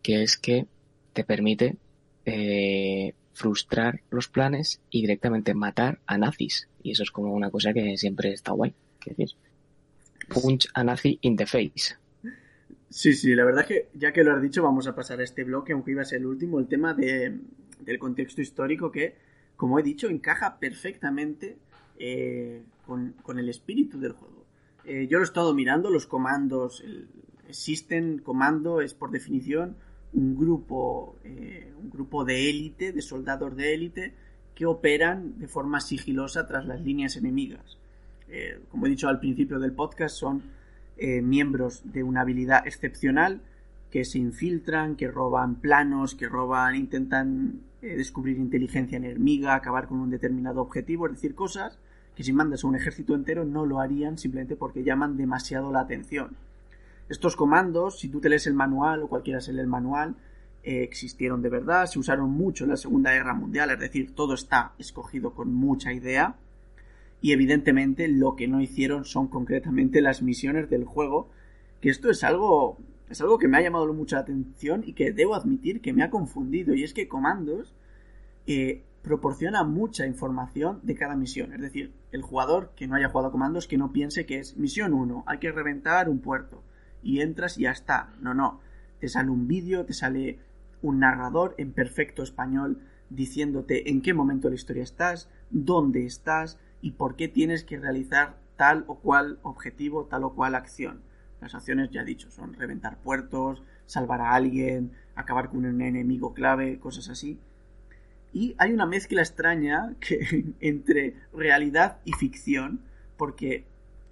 que es que te permite eh, frustrar los planes y directamente matar a nazis. Y eso es como una cosa que siempre está guay. Punch a nazi in the face. Sí, sí, la verdad que ya que lo has dicho, vamos a pasar a este bloque, aunque iba a ser el último, el tema de, del contexto histórico que, como he dicho, encaja perfectamente eh, con, con, el espíritu del juego. Eh, yo lo he estado mirando, los comandos existen, comando es por definición un grupo, eh, un grupo de élite, de soldados de élite, que operan de forma sigilosa tras las líneas enemigas. Eh, como he dicho al principio del podcast, son eh, miembros de una habilidad excepcional que se infiltran, que roban planos, que roban, intentan descubrir inteligencia enemiga, acabar con un determinado objetivo, es decir, cosas que si mandas a un ejército entero no lo harían simplemente porque llaman demasiado la atención. Estos comandos, si tú te lees el manual o cualquiera se lee el manual, eh, existieron de verdad, se usaron mucho en la Segunda Guerra Mundial, es decir, todo está escogido con mucha idea. Y evidentemente lo que no hicieron son concretamente las misiones del juego, que esto es algo es algo que me ha llamado mucha atención y que debo admitir que me ha confundido. Y es que Comandos eh, proporciona mucha información de cada misión. Es decir, el jugador que no haya jugado Comandos que no piense que es misión 1, hay que reventar un puerto y entras y ya está. No, no. Te sale un vídeo, te sale un narrador en perfecto español diciéndote en qué momento de la historia estás, dónde estás y por qué tienes que realizar tal o cual objetivo, tal o cual acción. Las acciones, ya he dicho, son reventar puertos, salvar a alguien, acabar con un enemigo clave, cosas así. Y hay una mezcla extraña [LAUGHS] que, entre realidad y ficción, porque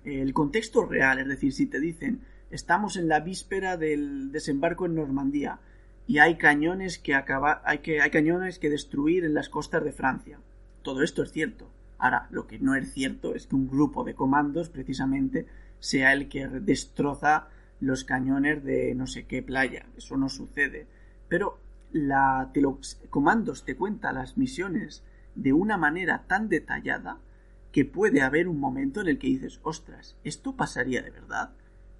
el contexto real, es decir, si te dicen estamos en la víspera del desembarco en Normandía y hay cañones que acaba, hay que hay cañones que destruir en las costas de Francia. Todo esto es cierto. Ahora, lo que no es cierto es que un grupo de comandos precisamente sea el que destroza los cañones de no sé qué playa. Eso no sucede. Pero la te los comandos te cuenta las misiones de una manera tan detallada que puede haber un momento en el que dices, ostras, ¿esto pasaría de verdad?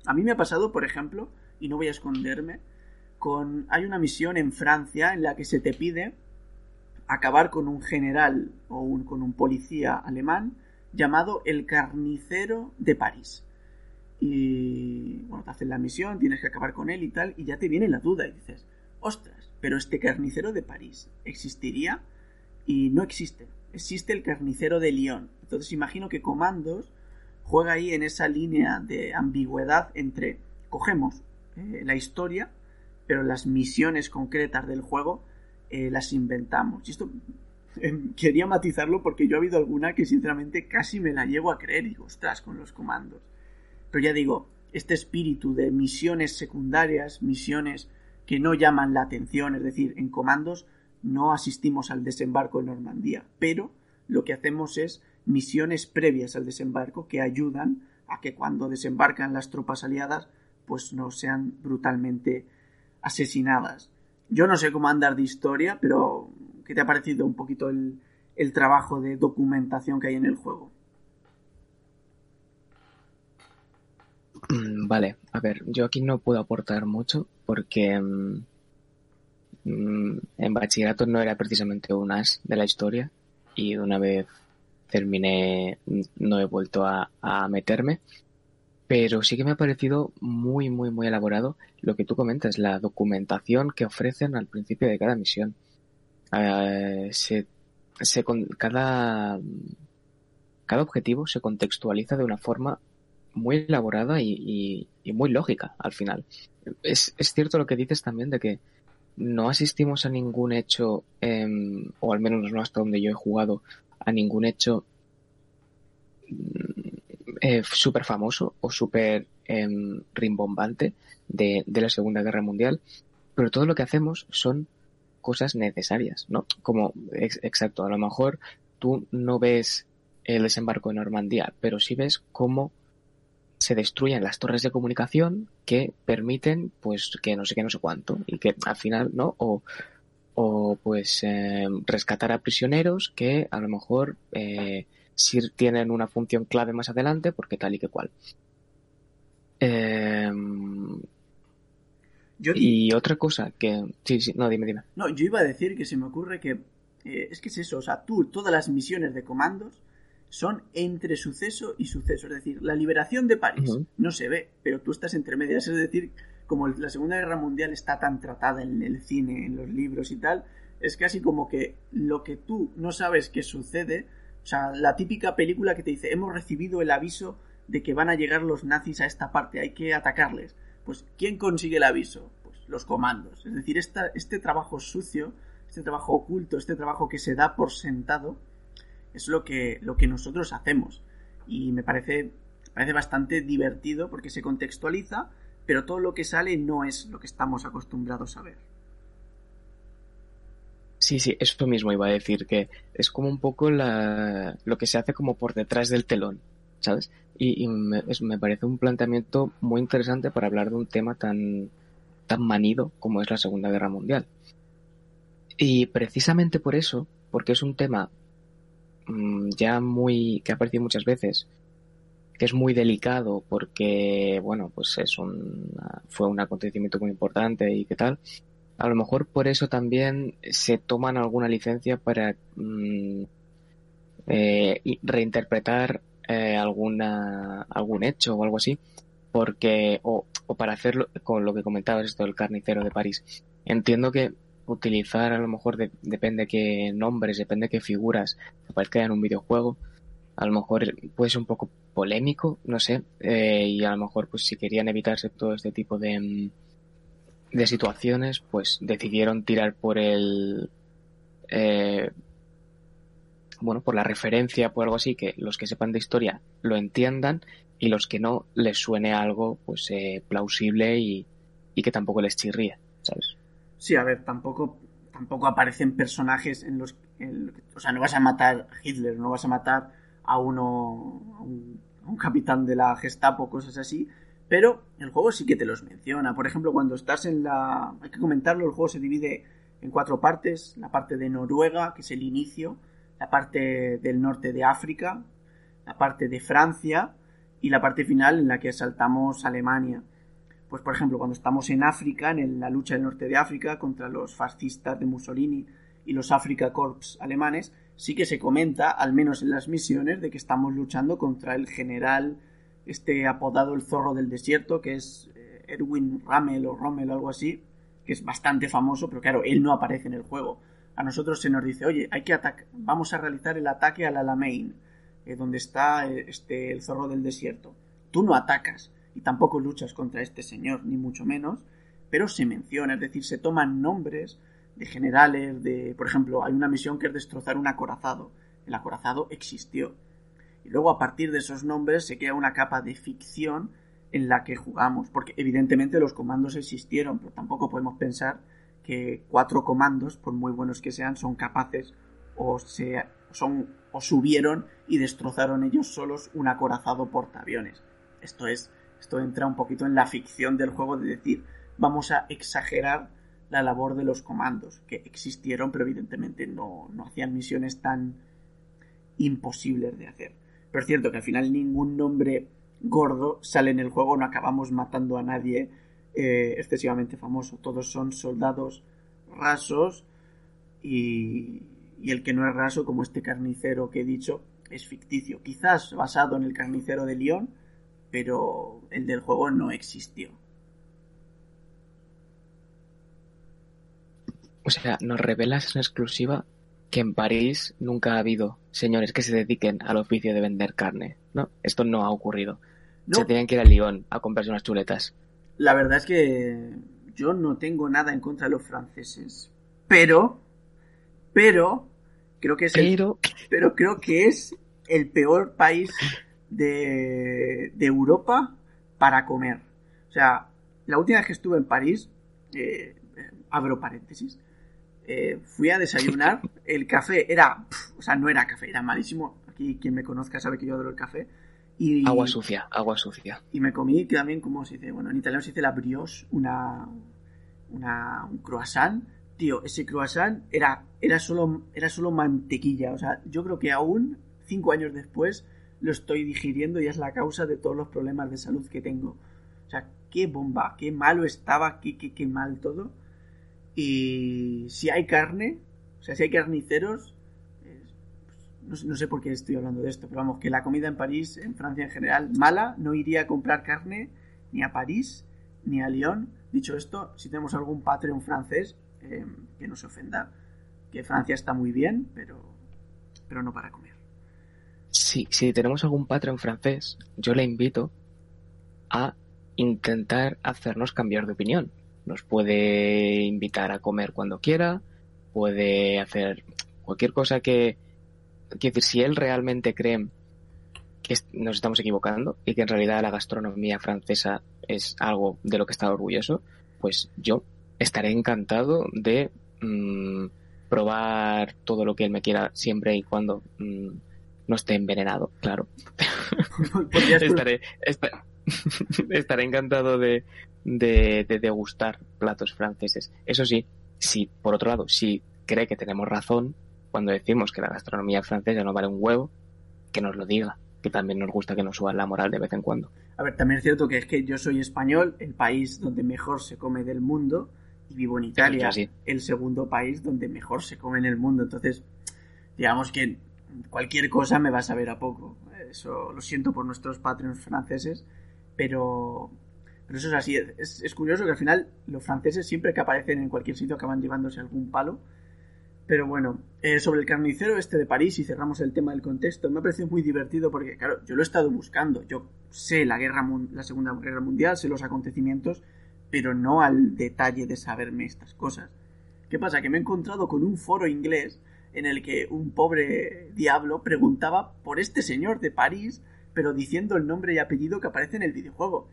A mí me ha pasado, por ejemplo, y no voy a esconderme, con hay una misión en Francia en la que se te pide acabar con un general o con un policía alemán llamado el carnicero de París. y bueno, te hacen la misión, tienes que acabar con él y tal, y ya te viene la duda y dices, ostras, pero este carnicero de París existiría y no existe. Existe el carnicero de Lyon. Entonces imagino que Comandos juega ahí en esa línea de ambigüedad entre cogemos eh, la historia, pero las misiones concretas del juego eh, las inventamos. Y esto [LAUGHS] em, quería matizarlo porque yo ha habido alguna que sinceramente casi me la llevo a creer y digo, ostras, con los comandos. Pero ya digo, este espíritu de misiones secundarias, misiones que no llaman la atención, es decir, en comandos no asistimos al desembarco en Normandía, pero lo que hacemos es misiones previas al desembarco que ayudan a que cuando desembarcan las tropas aliadas pues no sean brutalmente asesinadas. Yo no sé cómo andar de historia, pero ¿qué te ha parecido un poquito el, el trabajo de documentación que hay en el juego? [CLEARS THROAT] Vale, a ver, yo aquí no puedo aportar mucho porque mm, mm, en bachillerato no era precisamente un as de la historia y una vez terminé no he vuelto a, meterme, pero sí que me ha parecido muy, muy, muy elaborado lo que tú comentas, la documentación que ofrecen al principio de cada misión. Eh, se, se, cada, cada objetivo se contextualiza de una forma muy elaborada y, muy lógica al final. Es, cierto lo que dices también de que no asistimos a ningún hecho, o al menos no hasta donde yo he jugado, a ningún hecho mm, eh, súper famoso o súper em, rimbombante de, la Segunda Guerra Mundial, pero todo lo que hacemos son cosas necesarias, ¿no? Como, exacto, a lo mejor tú no ves el desembarco en Normandía, pero sí ves cómo se destruyen las torres de comunicación que permiten, pues, que no sé qué, no sé cuánto, y que al final, ¿no? O pues, eh, rescatar a prisioneros que a lo mejor eh, sí tienen una función clave más adelante, porque tal y que cual. Em, y otra cosa que... Sí, sí, no, dime, dime. No, yo iba a decir que se me ocurre que... Eh, es que es eso, o sea, tú, todas las misiones de comandos son entre suceso y suceso. Es decir, la liberación de París no se ve, pero tú estás entre medias. Es decir, como la Segunda Guerra Mundial está tan tratada en el cine, en los libros y tal, es casi como que lo que tú no sabes que sucede, o sea, la típica película que te dice, hemos recibido el aviso de que van a llegar los nazis a esta parte, hay que atacarles. Pues, ¿quién consigue el aviso? Pues los comandos. Es decir, este trabajo sucio, este trabajo oculto, este trabajo que se da por sentado, es lo que, lo que nosotros hacemos. Y me parece, parece bastante divertido porque se contextualiza, pero todo lo que sale no es lo que estamos acostumbrados a ver. Sí, sí, eso mismo iba a decir, que es como un poco la, lo que se hace como por detrás del telón, ¿sabes? Y, me, parece un planteamiento muy interesante para hablar de un tema tan, tan manido como es la Segunda Guerra Mundial. Y precisamente por eso, porque es un tema Mm, ya muy, que ha aparecido muchas veces, que es muy delicado porque, bueno, pues es un, fue un acontecimiento muy importante y qué tal. A lo mejor por eso también se toman alguna licencia para mm, eh, reinterpretar eh, alguna, algún hecho o algo así, porque, o, o para hacerlo con lo que comentabas esto del carnicero de París. Entiendo que utilizar a lo mejor depende qué nombres, depende qué figuras aparezcan en un videojuego. A lo mejor puede ser un poco polémico, no sé, eh, y a lo mejor pues si querían evitarse todo este tipo de, mm, de situaciones, pues decidieron tirar por el eh, bueno, por la referencia, por algo así, que los que sepan de historia lo entiendan y los que no les suene algo pues eh, plausible y, y que tampoco les chirría, ¿sabes? Sí, a ver, tampoco, tampoco aparecen personajes en los, O sea, no vas a matar Hitler, no vas a matar a uno... A un, capitán de la Gestapo, cosas así, pero el juego sí que te los menciona. Por ejemplo, cuando estás en la... Hay que comentarlo, el juego se divide en cuatro partes. La parte de Noruega, que es el inicio, la parte del norte de África, la parte de Francia y la parte final en la que saltamos Alemania pues por ejemplo, cuando estamos en África, en la lucha del norte de África contra los fascistas de Mussolini y los Afrika Corps alemanes, sí que se comenta, al menos en las misiones, de que estamos luchando contra el general este apodado el zorro del desierto, que es eh, Edwin Ramel o Rommel o algo así, que es bastante famoso, pero claro, él no aparece en el juego. A nosotros se nos dice, oye, hay que atacar, vamos a realizar el ataque al Alamein, eh, donde está eh, este, el zorro del desierto. Tú no atacas y tampoco luchas contra este señor, ni mucho menos, pero se menciona, es decir, se toman nombres de generales, de, por ejemplo, hay una misión que es destrozar un acorazado. El acorazado existió. Y luego a partir de esos nombres se crea una capa de ficción en la que jugamos, porque evidentemente los comandos existieron, pero tampoco podemos pensar que cuatro comandos, por muy buenos que sean, son capaces o se son o subieron y destrozaron ellos solos un acorazado portaaviones. Esto es, esto entra un poquito en la ficción del juego de decir, vamos a exagerar la labor de los comandos, que existieron, pero evidentemente no, no hacían misiones tan imposibles de hacer. Pero es cierto que al final ningún nombre gordo sale en el juego, no acabamos matando a nadie eh, excesivamente famoso. Todos son soldados rasos y, y el que no es raso, como este carnicero que he dicho, es ficticio. Quizás basado en el carnicero de Lyon, pero el del juego no existió. O sea, nos revelas en exclusiva que en París nunca ha habido señores que se dediquen al oficio de vender carne, ¿no? Esto no ha ocurrido. Se tienen que ir a Lyon a comprarse unas chuletas. La verdad es que yo no tengo nada en contra de los franceses, pero, pero, creo que es pero, el, pero creo que es el peor país de, de Europa para comer. O sea, la última vez que estuve en París, eh, abro paréntesis, eh, fui a desayunar, [LAUGHS] el café era, o sea, no era café, era malísimo. Aquí quien me conozca sabe que yo adoro el café. Y, agua sucia, agua sucia. Y me comí también, como se dice? Bueno, en italiano se dice la brioche, una, una, un croissant. Tío, ese croissant era, era, solo, era solo mantequilla. O sea, yo creo que aún, cinco años después, lo estoy digiriendo y es la causa de todos los problemas de salud que tengo. O sea, qué bomba, qué malo estaba, qué, qué, qué mal todo. Y si hay carne, o sea, si hay carniceros, pues, no, sé por qué estoy hablando de esto, pero vamos, que la comida en París, en Francia en general, mala, no iría a comprar carne ni a París ni a Lyon. Dicho esto, si tenemos algún Patreon francés, eh, que no se ofenda, que Francia está muy bien, pero, pero no para comer. Sí, si tenemos algún Patreon francés, yo le invito a intentar hacernos cambiar de opinión nos puede invitar a comer cuando quiera, puede hacer cualquier cosa que, quiero decir, si él realmente cree que nos estamos equivocando y que en realidad la gastronomía francesa es algo de lo que está orgulloso, pues yo estaré encantado de mm, probar todo lo que él me quiera siempre y cuando mm, no esté envenenado, claro. [LAUGHS] estaré, [LAUGHS] estaré encantado de, de, de degustar platos franceses. Eso sí, si por otro lado, si cree que tenemos razón cuando decimos que la gastronomía francesa no vale un huevo, que nos lo diga, que también nos gusta que nos suba la moral de vez en cuando. A ver, también es cierto que es que yo soy español, el país donde mejor se come del mundo, y vivo en Italia, el segundo país donde mejor se come en el mundo. Entonces, digamos que cualquier cosa me va a saber a poco. Eso lo siento por nuestros patrones franceses, pero pero eso es así. Es, curioso que al final los franceses siempre que aparecen en cualquier sitio acaban llevándose algún palo. Pero bueno, eh, sobre el carnicero este de París, y cerramos el tema del contexto, me ha parecido muy divertido porque, claro, yo lo he estado buscando. Yo sé la, guerra, la Segunda Guerra Mundial, sé los acontecimientos, pero no al detalle de saberme estas cosas. ¿Qué pasa? Que me he encontrado con un foro inglés en el que un pobre diablo preguntaba por este señor de París, pero diciendo el nombre y apellido que aparece en el videojuego.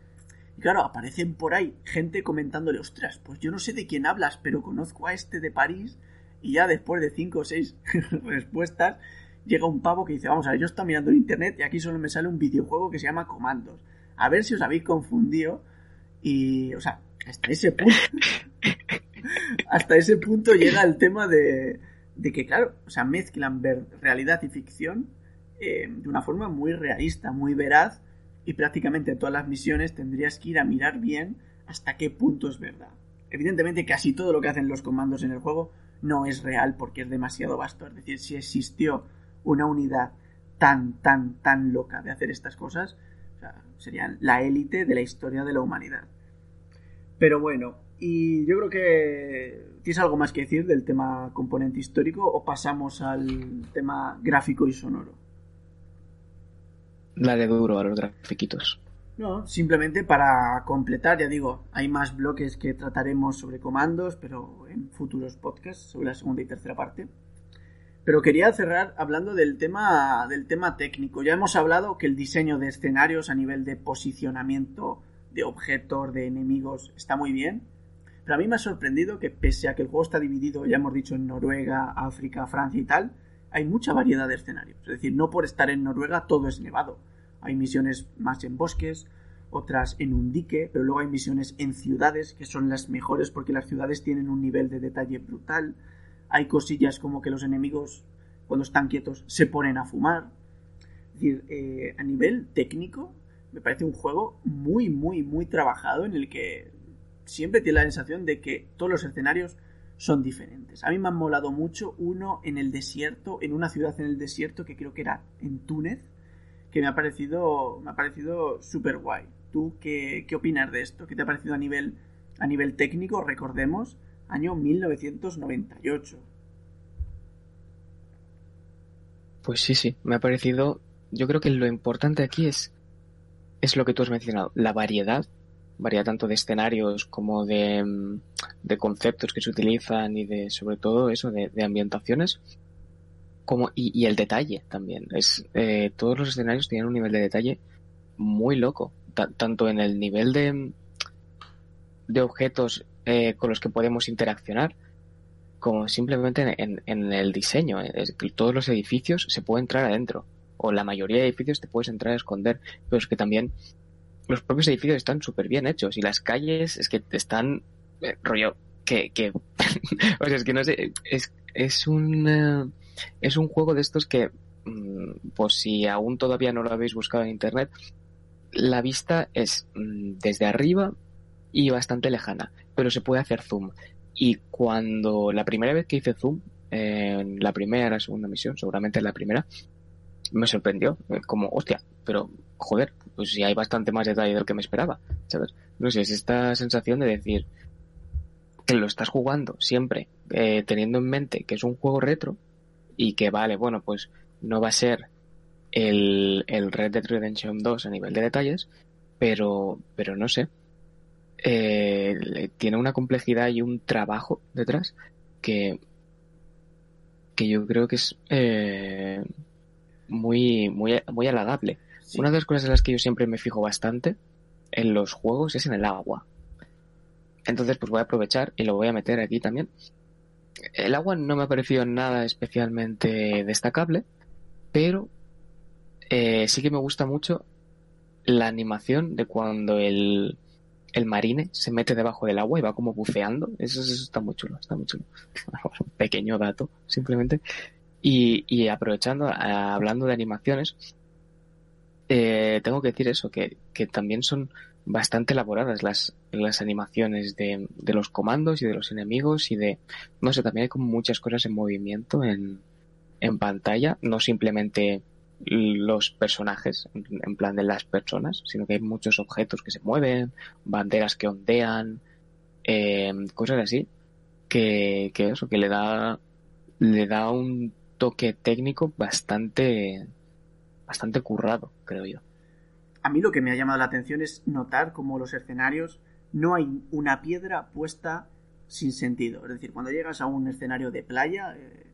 Y claro, aparecen por ahí gente comentándole, ostras, pues yo no sé de quién hablas, pero conozco a este de París. Y ya después de cinco o seis [LAUGHS] respuestas, llega un pavo que dice, vamos a ver, yo estoy mirando en internet y aquí solo me sale un videojuego que se llama Comandos. A ver si os habéis confundido. Y, o sea, hasta ese punto, [LAUGHS] hasta ese punto llega el tema de, de que, claro, o sea, mezclan ver realidad y ficción eh, de una forma muy realista, muy veraz y prácticamente en todas las misiones tendrías que ir a mirar bien hasta qué punto es verdad. Evidentemente casi todo lo que hacen los comandos en el juego no es real porque es demasiado vasto. Es decir, si existió una unidad tan, tan, tan loca de hacer estas cosas, serían la élite de la historia de la humanidad. Pero bueno, y yo creo que tienes algo más que decir del tema componente histórico o pasamos al tema gráfico y sonoro. De duro a los grafiquitos. No, simplemente para completar, ya digo, hay más bloques que trataremos sobre comandos, pero en futuros podcasts, sobre la segunda y tercera parte. Pero quería cerrar hablando del tema, del tema técnico. Ya hemos hablado que el diseño de escenarios a nivel de posicionamiento de objetos, de enemigos, está muy bien. Pero a mí me ha sorprendido que pese a que el juego está dividido, ya hemos dicho, en Noruega, África, Francia y tal, hay mucha variedad de escenarios. Es decir, no por estar en Noruega todo es nevado hay misiones más en bosques, otras en un dique, pero luego hay misiones en ciudades que son las mejores porque las ciudades tienen un nivel de detalle brutal. Hay cosillas como que los enemigos, cuando están quietos, se ponen a fumar. Es decir, eh, a nivel técnico, me parece un juego muy, muy, muy trabajado en el que siempre tiene la sensación de que todos los escenarios son diferentes. A mí me han molado mucho uno en el desierto, en una ciudad en el desierto que creo que era en Túnez, que me ha parecido, me ha parecido súper guay. ¿Tú qué, qué, opinas de esto? ¿Qué te ha parecido a nivel, a nivel técnico? Recordemos, año 1998. Pues sí, sí, me ha parecido. Yo creo que lo importante aquí es, es lo que tú has mencionado, la variedad, variedad tanto de escenarios como de, de conceptos que se utilizan y de, sobre todo, eso, de, de ambientaciones como y, el detalle también. Es eh, todos los escenarios tienen un nivel de detalle muy loco, tanto en el nivel de de objetos eh, con los que podemos interaccionar, como simplemente en, en el diseño. Todos los edificios se puede entrar adentro, o la mayoría de edificios te puedes entrar a esconder, pero es que también los propios edificios están súper bien hechos y las calles es que están eh, rollo que, que [LAUGHS] o sea, es que no sé, es, es un es un juego de estos que, mm, por si aún todavía no lo habéis buscado en internet, la vista es mm, desde arriba y bastante lejana, pero se puede hacer zoom. Y cuando la primera vez que hice zoom, en la primera, segunda misión, seguramente en la primera, me sorprendió, eh, como, hostia, pero joder, pues si hay bastante más detalle de lo que me esperaba, ¿sabes? No sé, es esta sensación de decir que lo estás jugando siempre eh, teniendo en mente que es un juego retro y que vale, bueno, pues no va a ser el, el Red Dead Redemption 2 a nivel de detalles, pero, pero no sé. Eh, tiene una complejidad y un trabajo detrás que, que yo creo que es eh, muy, muy, muy halagable. Una de las cosas en las que yo siempre me fijo bastante en los juegos es en el agua. Entonces, pues voy a aprovechar y lo voy a meter aquí también el agua no me ha parecido nada especialmente destacable, pero eh, sí que me gusta mucho la animación de cuando el, el marine se mete debajo del agua y va como buceando. Eso, está muy chulo, está muy chulo. [LAUGHS] Pequeño dato, simplemente. Y, y aprovechando, hablando de animaciones, eh, tengo que decir eso, que, que también son bastante elaboradas las, las animaciones de, de, los comandos y de los enemigos y de, no sé, también hay como muchas cosas en movimiento en, en pantalla, no simplemente los personajes, en plan de las personas, sino que hay muchos objetos que se mueven, banderas que ondean, eh, cosas así, que, que eso, que le da, le da un toque técnico bastante, bastante currado, creo yo a mí lo que me ha llamado la atención es notar cómo los escenarios no hay una piedra puesta sin sentido. Es decir, cuando llegas a un escenario de playa, eh,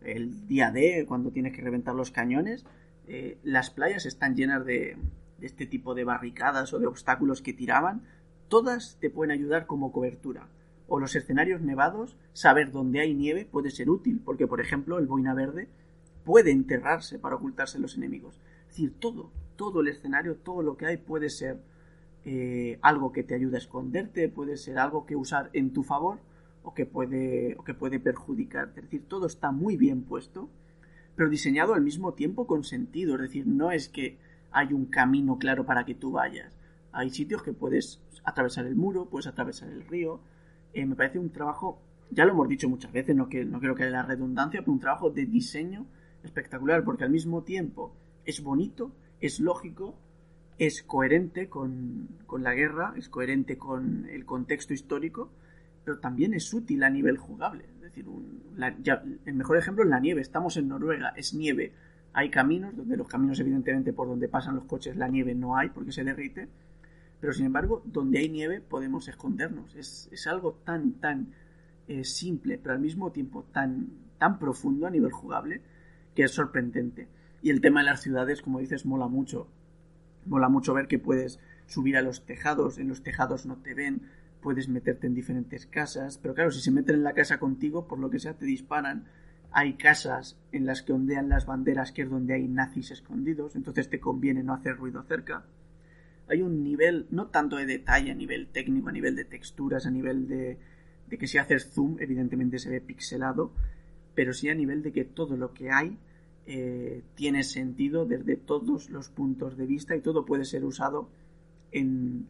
el día D, cuando tienes que reventar los cañones, eh, las playas están llenas de, de, este tipo de barricadas o de obstáculos que tiraban. Todas te pueden ayudar como cobertura. O los escenarios nevados, saber dónde hay nieve puede ser útil, porque por ejemplo el boina verde puede enterrarse para ocultarse los enemigos. Es decir, todo, todo el escenario, todo lo que hay puede ser eh, algo que te ayuda a esconderte, puede ser algo que usar en tu favor o que puede, o que puede perjudicarte. Es decir, todo está muy bien puesto, pero diseñado al mismo tiempo con sentido. Es decir, no es que hay un camino claro para que tú vayas. Hay sitios que puedes atravesar el muro, puedes atravesar el río. Eh, me parece un trabajo, ya lo hemos dicho muchas veces, no, que, no creo que haya la redundancia, pero un trabajo de diseño espectacular, porque al mismo tiempo es bonito, es lógico es coherente con, la guerra, es coherente con el contexto histórico, pero también es útil a nivel jugable. Es decir, el mejor ejemplo es la nieve. Estamos en Noruega, es nieve. Hay caminos, donde los caminos, evidentemente, por donde pasan los coches, la nieve no hay porque se derrite. Pero sin embargo, donde hay nieve podemos escondernos. Es, algo tan, tan eh, simple, pero al mismo tiempo tan, tan profundo a nivel jugable, que es sorprendente. Y el tema de las ciudades, como dices, mola mucho. Mola mucho ver que puedes subir a los tejados, en los tejados no te ven, puedes meterte en diferentes casas, pero claro, si se meten en la casa contigo, por lo que sea, te disparan. Hay casas en las que ondean las banderas, que es donde hay nazis escondidos, entonces te conviene no hacer ruido cerca. Hay un nivel, no tanto de detalle a nivel técnico, a nivel de texturas, a nivel de, de que si haces zoom, evidentemente se ve pixelado, pero sí a nivel de que todo lo que hay eh, tiene sentido desde todos los puntos de vista y todo puede ser usado en,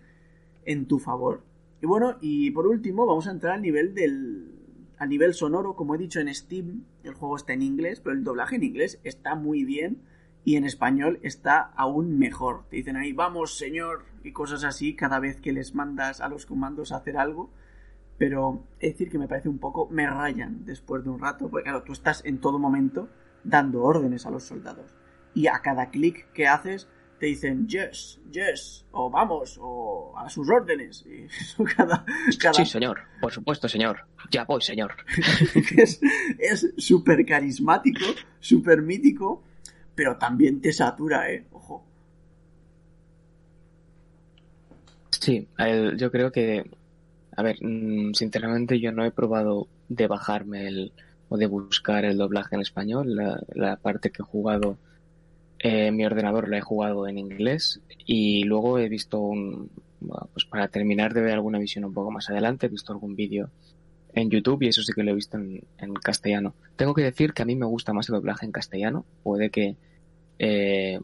en tu favor. Y bueno, y por último vamos a entrar al nivel del a nivel sonoro, como he dicho en Steam, el juego está en inglés, pero el doblaje en inglés está muy bien y en español está aún mejor. Te dicen ahí, vamos señor, y cosas así cada vez que les mandas a los comandos a hacer algo. Pero es decir que me parece un poco, me rayan después de un rato, porque claro, tú estás en todo momento dando órdenes a los soldados. Y a cada clic que haces te dicen yes, yes, o vamos, o a sus órdenes. Y [LAUGHS] cada, Sí, señor, por supuesto, señor. Ya voy, señor. [LAUGHS] es súper carismático, súper mítico, pero también te satura, ¿eh? Ojo. Sí, yo creo que, a ver, mm, sinceramente yo no he probado de bajarme el, o de buscar el doblaje en español. La, parte que he jugado en eh, mi ordenador la he jugado en inglés y luego he visto un, pues para terminar de ver alguna visión un poco más adelante, he visto algún vídeo en YouTube y eso sí que lo he visto en, castellano. Tengo que decir que a mí me gusta más el doblaje en castellano. Puede que eh,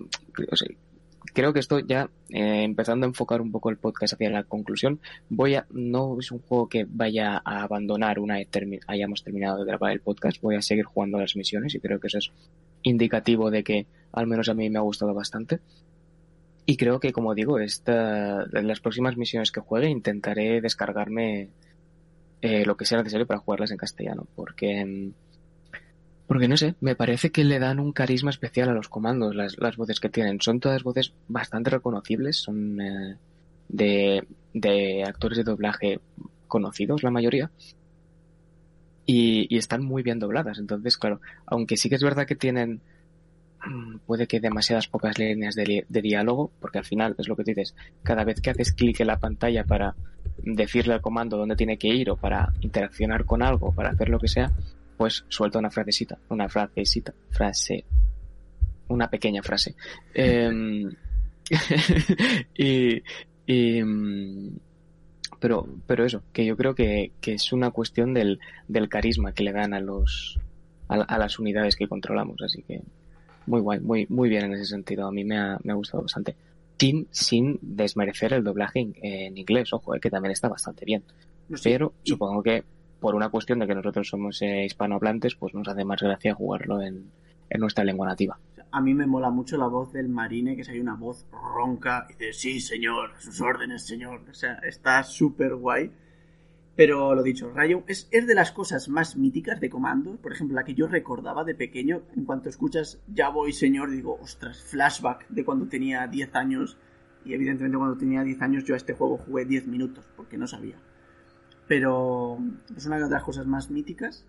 creo que esto ya eh, empezando a enfocar un poco el podcast hacia la conclusión, voy a no es un juego que vaya a abandonar una vez hayamos terminado de grabar el podcast, voy a seguir jugando las misiones y creo que eso es indicativo de que al menos a mí me ha gustado bastante. Y creo que, como digo, esta, en las próximas misiones que juegue intentaré descargarme eh, lo que sea necesario para jugarlas en castellano, porque mm, porque no sé, me parece que le dan un carisma especial a los comandos, las, las voces que tienen. Son todas voces bastante reconocibles, son eh, de, de, actores de doblaje conocidos, la mayoría. Y, y, están muy bien dobladas. Entonces, claro, aunque sí que es verdad que tienen, [CLEARS THROAT] puede que demasiadas pocas líneas de, diálogo, porque al final es lo que dices, cada vez que haces clic en la pantalla para decirle al comando dónde tiene que ir o para interaccionar con algo, para hacer lo que sea, pues suelta una frasecita, una frasecita, frase, una pequeña frase. Em, [LAUGHS] y, mm, pero, pero eso, que yo creo que, es una cuestión del, del, carisma que le dan a los a, las unidades que controlamos, así que muy guay, muy, muy bien en ese sentido. A mí me ha, me ha gustado bastante. Sin, sin desmerecer el doblaje en, inglés, ojo, eh, que también está bastante bien. Pero supongo que por una cuestión de que nosotros somos eh, hispanohablantes, pues nos hace más gracia jugarlo en, nuestra lengua nativa. A mí me mola mucho la voz del marine, que es ahí una voz ronca, y dice, sí, señor, sus órdenes, señor. O sea, está súper guay. Pero lo dicho, Rayo es, es, de las cosas más míticas de comando. Por ejemplo, la que yo recordaba de pequeño, en cuanto escuchas ya voy, señor, digo, ostras, flashback de cuando tenía 10 años. Y evidentemente cuando tenía 10 años yo a este juego jugué 10 minutos, porque no sabía pero es una de las cosas más míticas.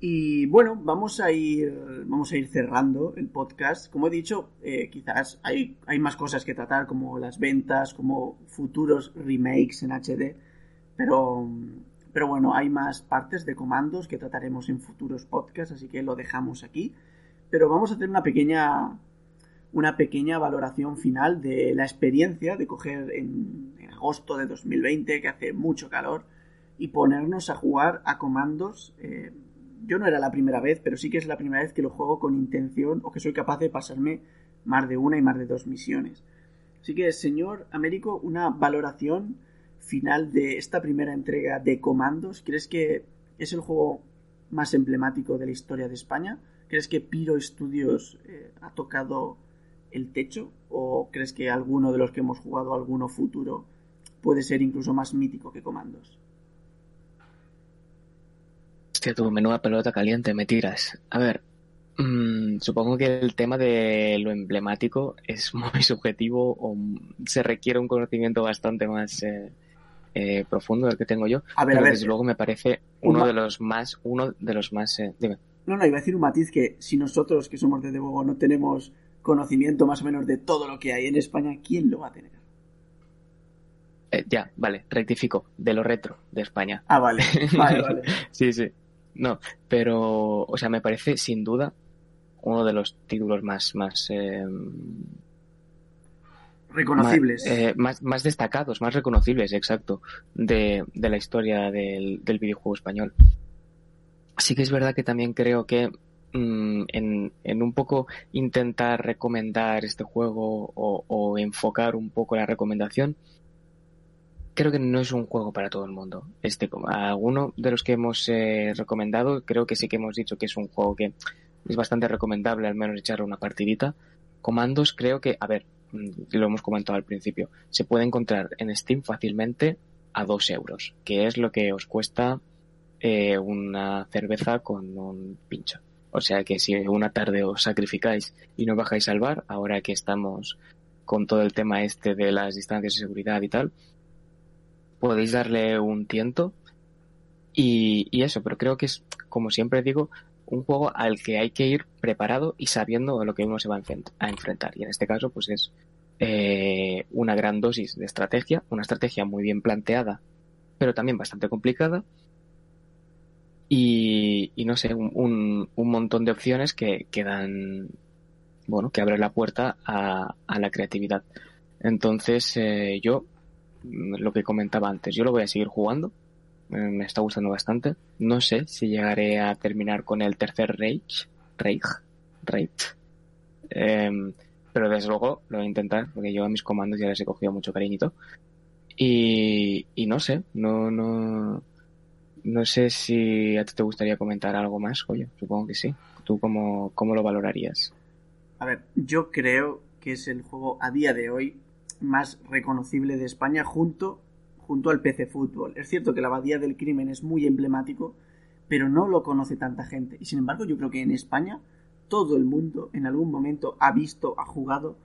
Y bueno, vamos a ir, vamos a ir cerrando el podcast. Como he dicho, eh, quizás hay, hay más cosas que tratar, como las ventas, como futuros remakes en HD, pero, pero bueno, hay más partes de comandos que trataremos en futuros podcasts, así que lo dejamos aquí. Pero vamos a hacer una pequeña, una pequeña valoración final de la experiencia de coger en, en agosto de 2020, que hace mucho calor, y ponernos a jugar a comandos. Eh, yo no era la primera vez, pero sí que es la primera vez que lo juego con intención o que soy capaz de pasarme más de una y más de dos misiones. Así que, señor Américo, una valoración final de esta primera entrega de comandos. ¿Crees que es el juego más emblemático de la historia de España? ¿Crees que Piro Studios eh, ha tocado el techo? ¿O crees que alguno de los que hemos jugado, alguno futuro, puede ser incluso más mítico que Comandos? Hostia, tu menuda pelota caliente, me tiras. A ver, mmm, supongo que el tema de lo emblemático es [LAUGHS] muy subjetivo o se requiere un conocimiento bastante más eh, eh, profundo del que tengo yo. A ver, pero a ver, desde luego me parece un uno de los más, uno de los más, eh, dime. No, no, iba a decir un matiz que si nosotros que somos de Debogo no tenemos conocimiento más o menos de todo lo que hay en España, ¿quién lo va a tener? Eh, ya, vale, rectifico, de lo retro de España. Ah, vale, [LAUGHS] vale, vale. Sí, sí. No, pero, o sea, me parece sin duda uno de los títulos más, más, eh, Reconocibles. Más, eh, más, destacados, más reconocibles, exacto, de, la historia del, videojuego español. Sí que es verdad que también creo que mm, en, un poco intentar recomendar este juego o, enfocar un poco la recomendación, creo que no es un juego para todo el mundo. Este, como alguno de los que hemos eh, recomendado, creo que sí que hemos dicho que es un juego que es bastante recomendable al menos echarle una partidita. Comandos creo que, a ver, lo hemos comentado al principio, se puede encontrar en Steam fácilmente a 2 euros, que es lo que os cuesta eh, una cerveza con un pincho. O sea que si una tarde os sacrificáis y no bajáis al bar, ahora que estamos con todo el tema este de las distancias de seguridad y tal, podéis darle un tiento y eso, pero creo que es, como siempre digo, un juego al que hay que ir preparado y sabiendo a lo que uno se va a enfrent- a enfrentar. Y en este caso, pues es eh, una gran dosis de estrategia, una estrategia muy bien planteada, pero también bastante complicada. Y, no sé, un, un, un montón de opciones que, que dan, bueno, que abren la puerta a, a la creatividad. Entonces, eh, yo, mm, lo que comentaba antes, yo lo voy a seguir jugando. Eh, Me está gustando bastante. No sé si llegaré a terminar con el tercer Reich. Reich. Reich. Em, pero desde luego lo voy a intentar, porque yo a mis comandos ya les he cogido mucho cariñito. Y, y no sé, no, no, no sé si a ti te gustaría comentar algo más, oye, supongo que sí. ¿Tú cómo, cómo lo valorarías? A ver, yo creo que es el juego a día de hoy más reconocible de España junto, junto al PC Fútbol. Es cierto que la Abadía del Crimen es muy emblemático, pero no lo conoce tanta gente. Y sin embargo, yo creo que en España todo el mundo en algún momento ha visto, ha jugado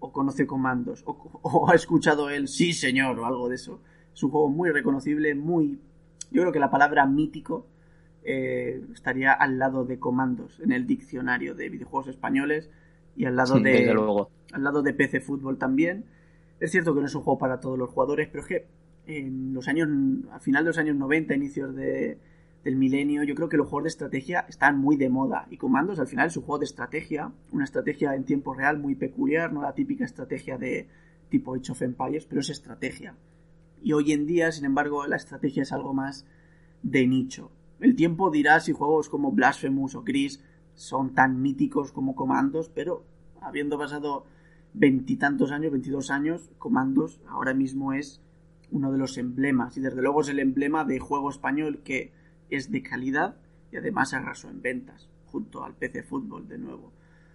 o conoce comandos o, [LAUGHS] o ha escuchado el sí señor o algo de eso. Es un juego muy reconocible, muy... Yo creo que la palabra mítico eh, estaría al lado de comandos en el diccionario de videojuegos españoles y al lado Sí, de desde luego. al lado de PC Fútbol también. Es cierto que no es un juego para todos los jugadores, pero es que en los años, a final de los años 90, inicios de, del milenio, yo creo que los juegos de estrategia están muy de moda. Y Comandos al final es un juego de estrategia, una estrategia en tiempo real muy peculiar, no la típica estrategia de tipo Age of Empires, pero es estrategia. Y hoy en día, sin embargo, la estrategia es algo más de nicho. El tiempo dirá si juegos como Blasphemous o Gris son tan míticos como Comandos, pero habiendo pasado veintitantos años, 22 años, Comandos ahora mismo es uno de los emblemas y desde luego es el emblema de juego español que es de calidad y además arrasó en ventas junto al PC Fútbol de nuevo.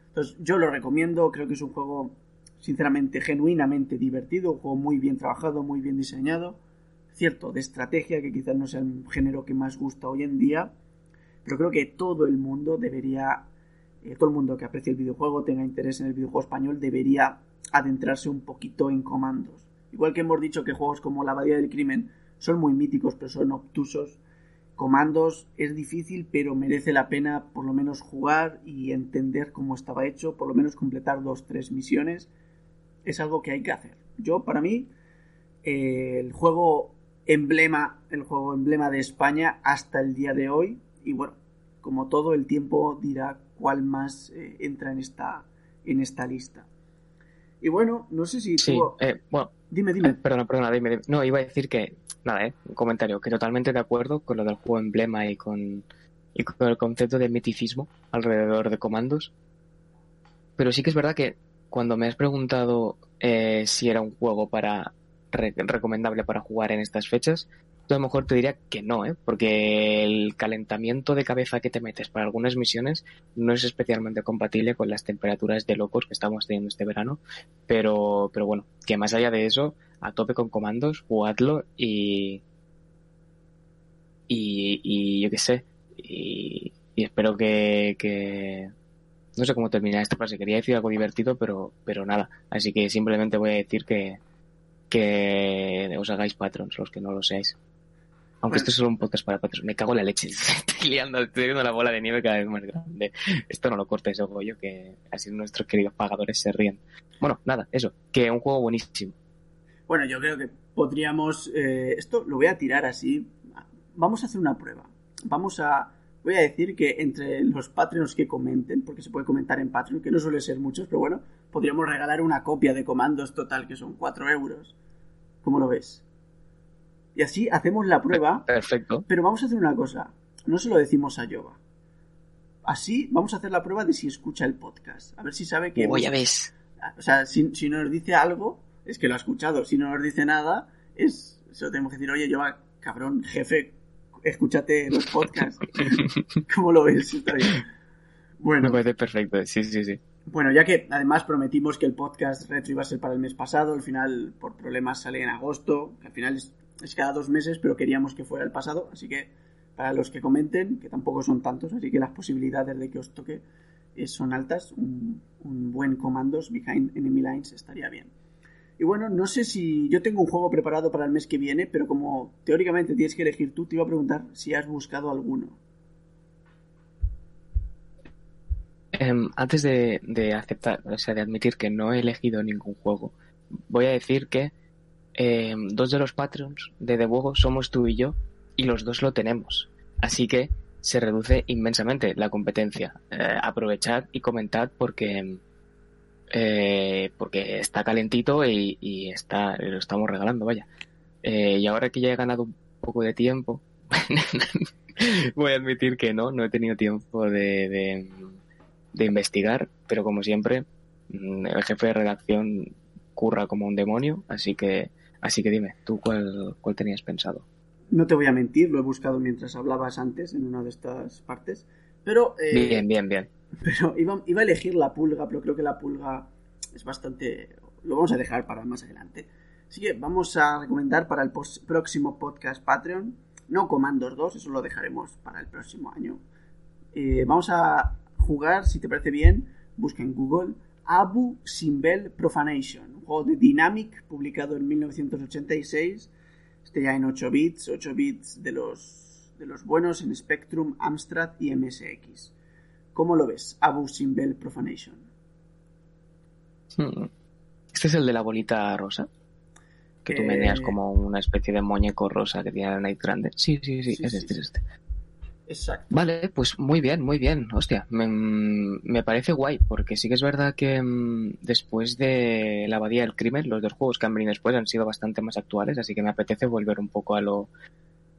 Entonces yo lo recomiendo, creo que es un juego sinceramente genuinamente divertido, un juego muy bien trabajado, muy bien diseñado, cierto, de estrategia que quizás no sea el género que más gusta hoy en día, pero creo que todo el mundo debería eh, todo el mundo que aprecie el videojuego, tenga interés en el videojuego español, debería adentrarse un poquito en comandos. Igual que hemos dicho que juegos como La Abadía del Crimen son muy míticos, pero son obtusos. Comandos es difícil, pero merece la pena por lo menos jugar y entender cómo estaba hecho, por lo menos completar dos, tres misiones. Es algo que hay que hacer. Yo, para mí, eh, el juego emblema, el juego emblema de España hasta el día de hoy. Y bueno, como todo el tiempo dirá cuál más eh, entra en esta, en esta lista. Y bueno, no sé si Sí, tú... eh, bueno, Dime, dime. eh, perdona, perdona, dime, dime. No, iba a decir que, nada, eh, un comentario, que totalmente de acuerdo con lo del juego emblema y con, y con el concepto de miticismo alrededor de comandos. Pero sí que es verdad que cuando me has preguntado eh, si era un juego para re- recomendable para jugar en estas fechas, a mejor te diría que no, ¿eh? porque el calentamiento de cabeza que te metes para algunas misiones no es especialmente compatible con las temperaturas de locos que estamos teniendo este verano. Pero, pero bueno, que más allá de eso, a tope con comandos, jugadlo y. Y, y yo qué sé. Y, y espero que, que, no sé cómo terminar esta frase. Quería decir algo divertido, pero, pero nada. Así que simplemente voy a decir que, que os hagáis patrons, los que no lo seáis. Aunque esto es solo un podcast para patrons. Me cago en la leche. [LAUGHS] Estoy liando, estoy viendo la bola de nieve cada vez más grande. Esto no lo cortes, ojo yo, que así nuestros queridos pagadores se ríen. Bueno, nada, eso. Que un juego buenísimo. Bueno, yo creo que podríamos... Eh, esto lo voy a tirar así. Vamos a hacer una prueba. Vamos a... Voy a decir que entre los Patreons que comenten, porque se puede comentar en Patreon, que no suele ser muchos, pero bueno, podríamos regalar una copia de comandos total, que son 4 euros. ¿Cómo lo ves? Y así hacemos la prueba. Perfecto. Pero vamos a hacer una cosa. No se lo decimos a Yoba. Así vamos a hacer la prueba de si escucha el podcast. A ver si sabe que... Oh, ya ves. O sea, si, si nos dice algo, es que lo ha escuchado. Si no nos dice nada, es... Se lo tenemos que decir, oye, Yoba, cabrón, jefe, escúchate los podcasts. [LAUGHS] ¿Cómo lo ves? Está bien. Bueno. Me parece perfecto, sí, sí, sí. Bueno, ya que además prometimos que el podcast retro iba a ser para el mes pasado, al final por problemas sale en agosto, que al final es, es cada dos meses, pero queríamos que fuera el pasado, así que para los que comenten, que tampoco son tantos, así que las posibilidades de que os toque eh, son altas, un, buen comandos behind enemy lines estaría bien. Y bueno, no sé si yo tengo un juego preparado para el mes que viene, pero como teóricamente tienes que elegir tú, te iba a preguntar si has buscado alguno. Um, antes de, de, aceptar, o sea, de admitir que no he elegido ningún juego, voy a decir que eh, dos de los patrons de The Juego somos tú y yo, y los dos lo tenemos. Así que se reduce inmensamente la competencia. Eh, aprovechad y comentad porque eh, porque está calentito y, y, está lo estamos regalando, vaya. Eh, y ahora que ya he ganado un poco de tiempo, [LAUGHS] voy a admitir que no, no he tenido tiempo de, de, de, investigar, pero como siempre, mm, el jefe de redacción curra como un demonio, así que, así que dime, ¿tú cuál, cuál tenías pensado? No te voy a mentir, lo he buscado mientras hablabas antes en una de estas partes, pero... Eh, bien, bien, bien. Pero iba, iba, a elegir la pulga, pero creo que la pulga es bastante... Lo vamos a dejar para más adelante. Así que vamos a recomendar para el próximo podcast Patreon, no Comandos 2, eso lo dejaremos para el próximo año. Eh, vamos a jugar, si te parece bien, busca en Google Abu Simbel Profanation, un juego de Dynamic publicado en 1986. Este ya en 8 bits, 8 bits de los, de los buenos en Spectrum, Amstrad y MSX. ¿Cómo lo ves? Abu Simbel Profanation. Hmm. ¿Este es el de la bolita rosa? Que tú meneas eh... como una especie de muñeco rosa que tiene la Night grande. Sí, sí, sí, sí es sí, este, sí. es este. Exacto. Vale, pues muy bien, muy bien. Hostia, me, me, parece guay, porque sí que es verdad que mmm, después de La Abadía del Crimen, los dos juegos que han venido después han sido bastante más actuales, así que me apetece volver un poco a lo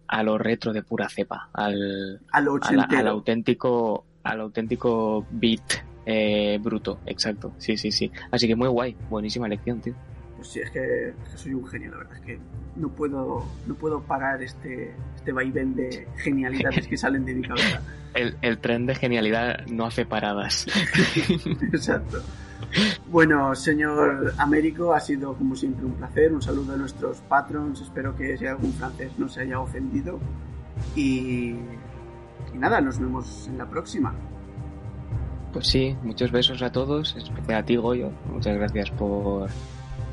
a lo retro de pura cepa, al, al, al, al auténtico al auténtico beat eh, bruto, exacto. Sí, sí, sí. Así que muy guay, buenísima lección, tío. Pues sí, es que soy un genio, la verdad es que no puedo, no puedo parar este, este vaivén de genialidades que salen de mi cabeza. [LAUGHS] El, el tren de genialidad no hace paradas. [LAUGHS] Exacto. Bueno, señor Américo, ha sido como siempre un placer. Un saludo a nuestros patrons. Espero que si algún francés no se haya ofendido. Y, y nada, nos vemos en la próxima. Pues sí, muchos besos a todos, especial a ti, Goyo. Muchas gracias por,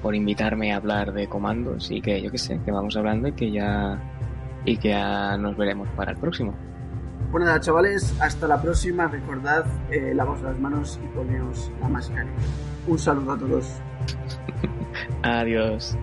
por invitarme a hablar de comandos y que yo que sé, que vamos hablando y que ya y que ya nos veremos para el próximo. Bueno, nada, chavales, hasta la próxima. Recordad, eh, lavaos las manos y poneos la mascarilla. Un saludo a todos. [LAUGHS] Adiós.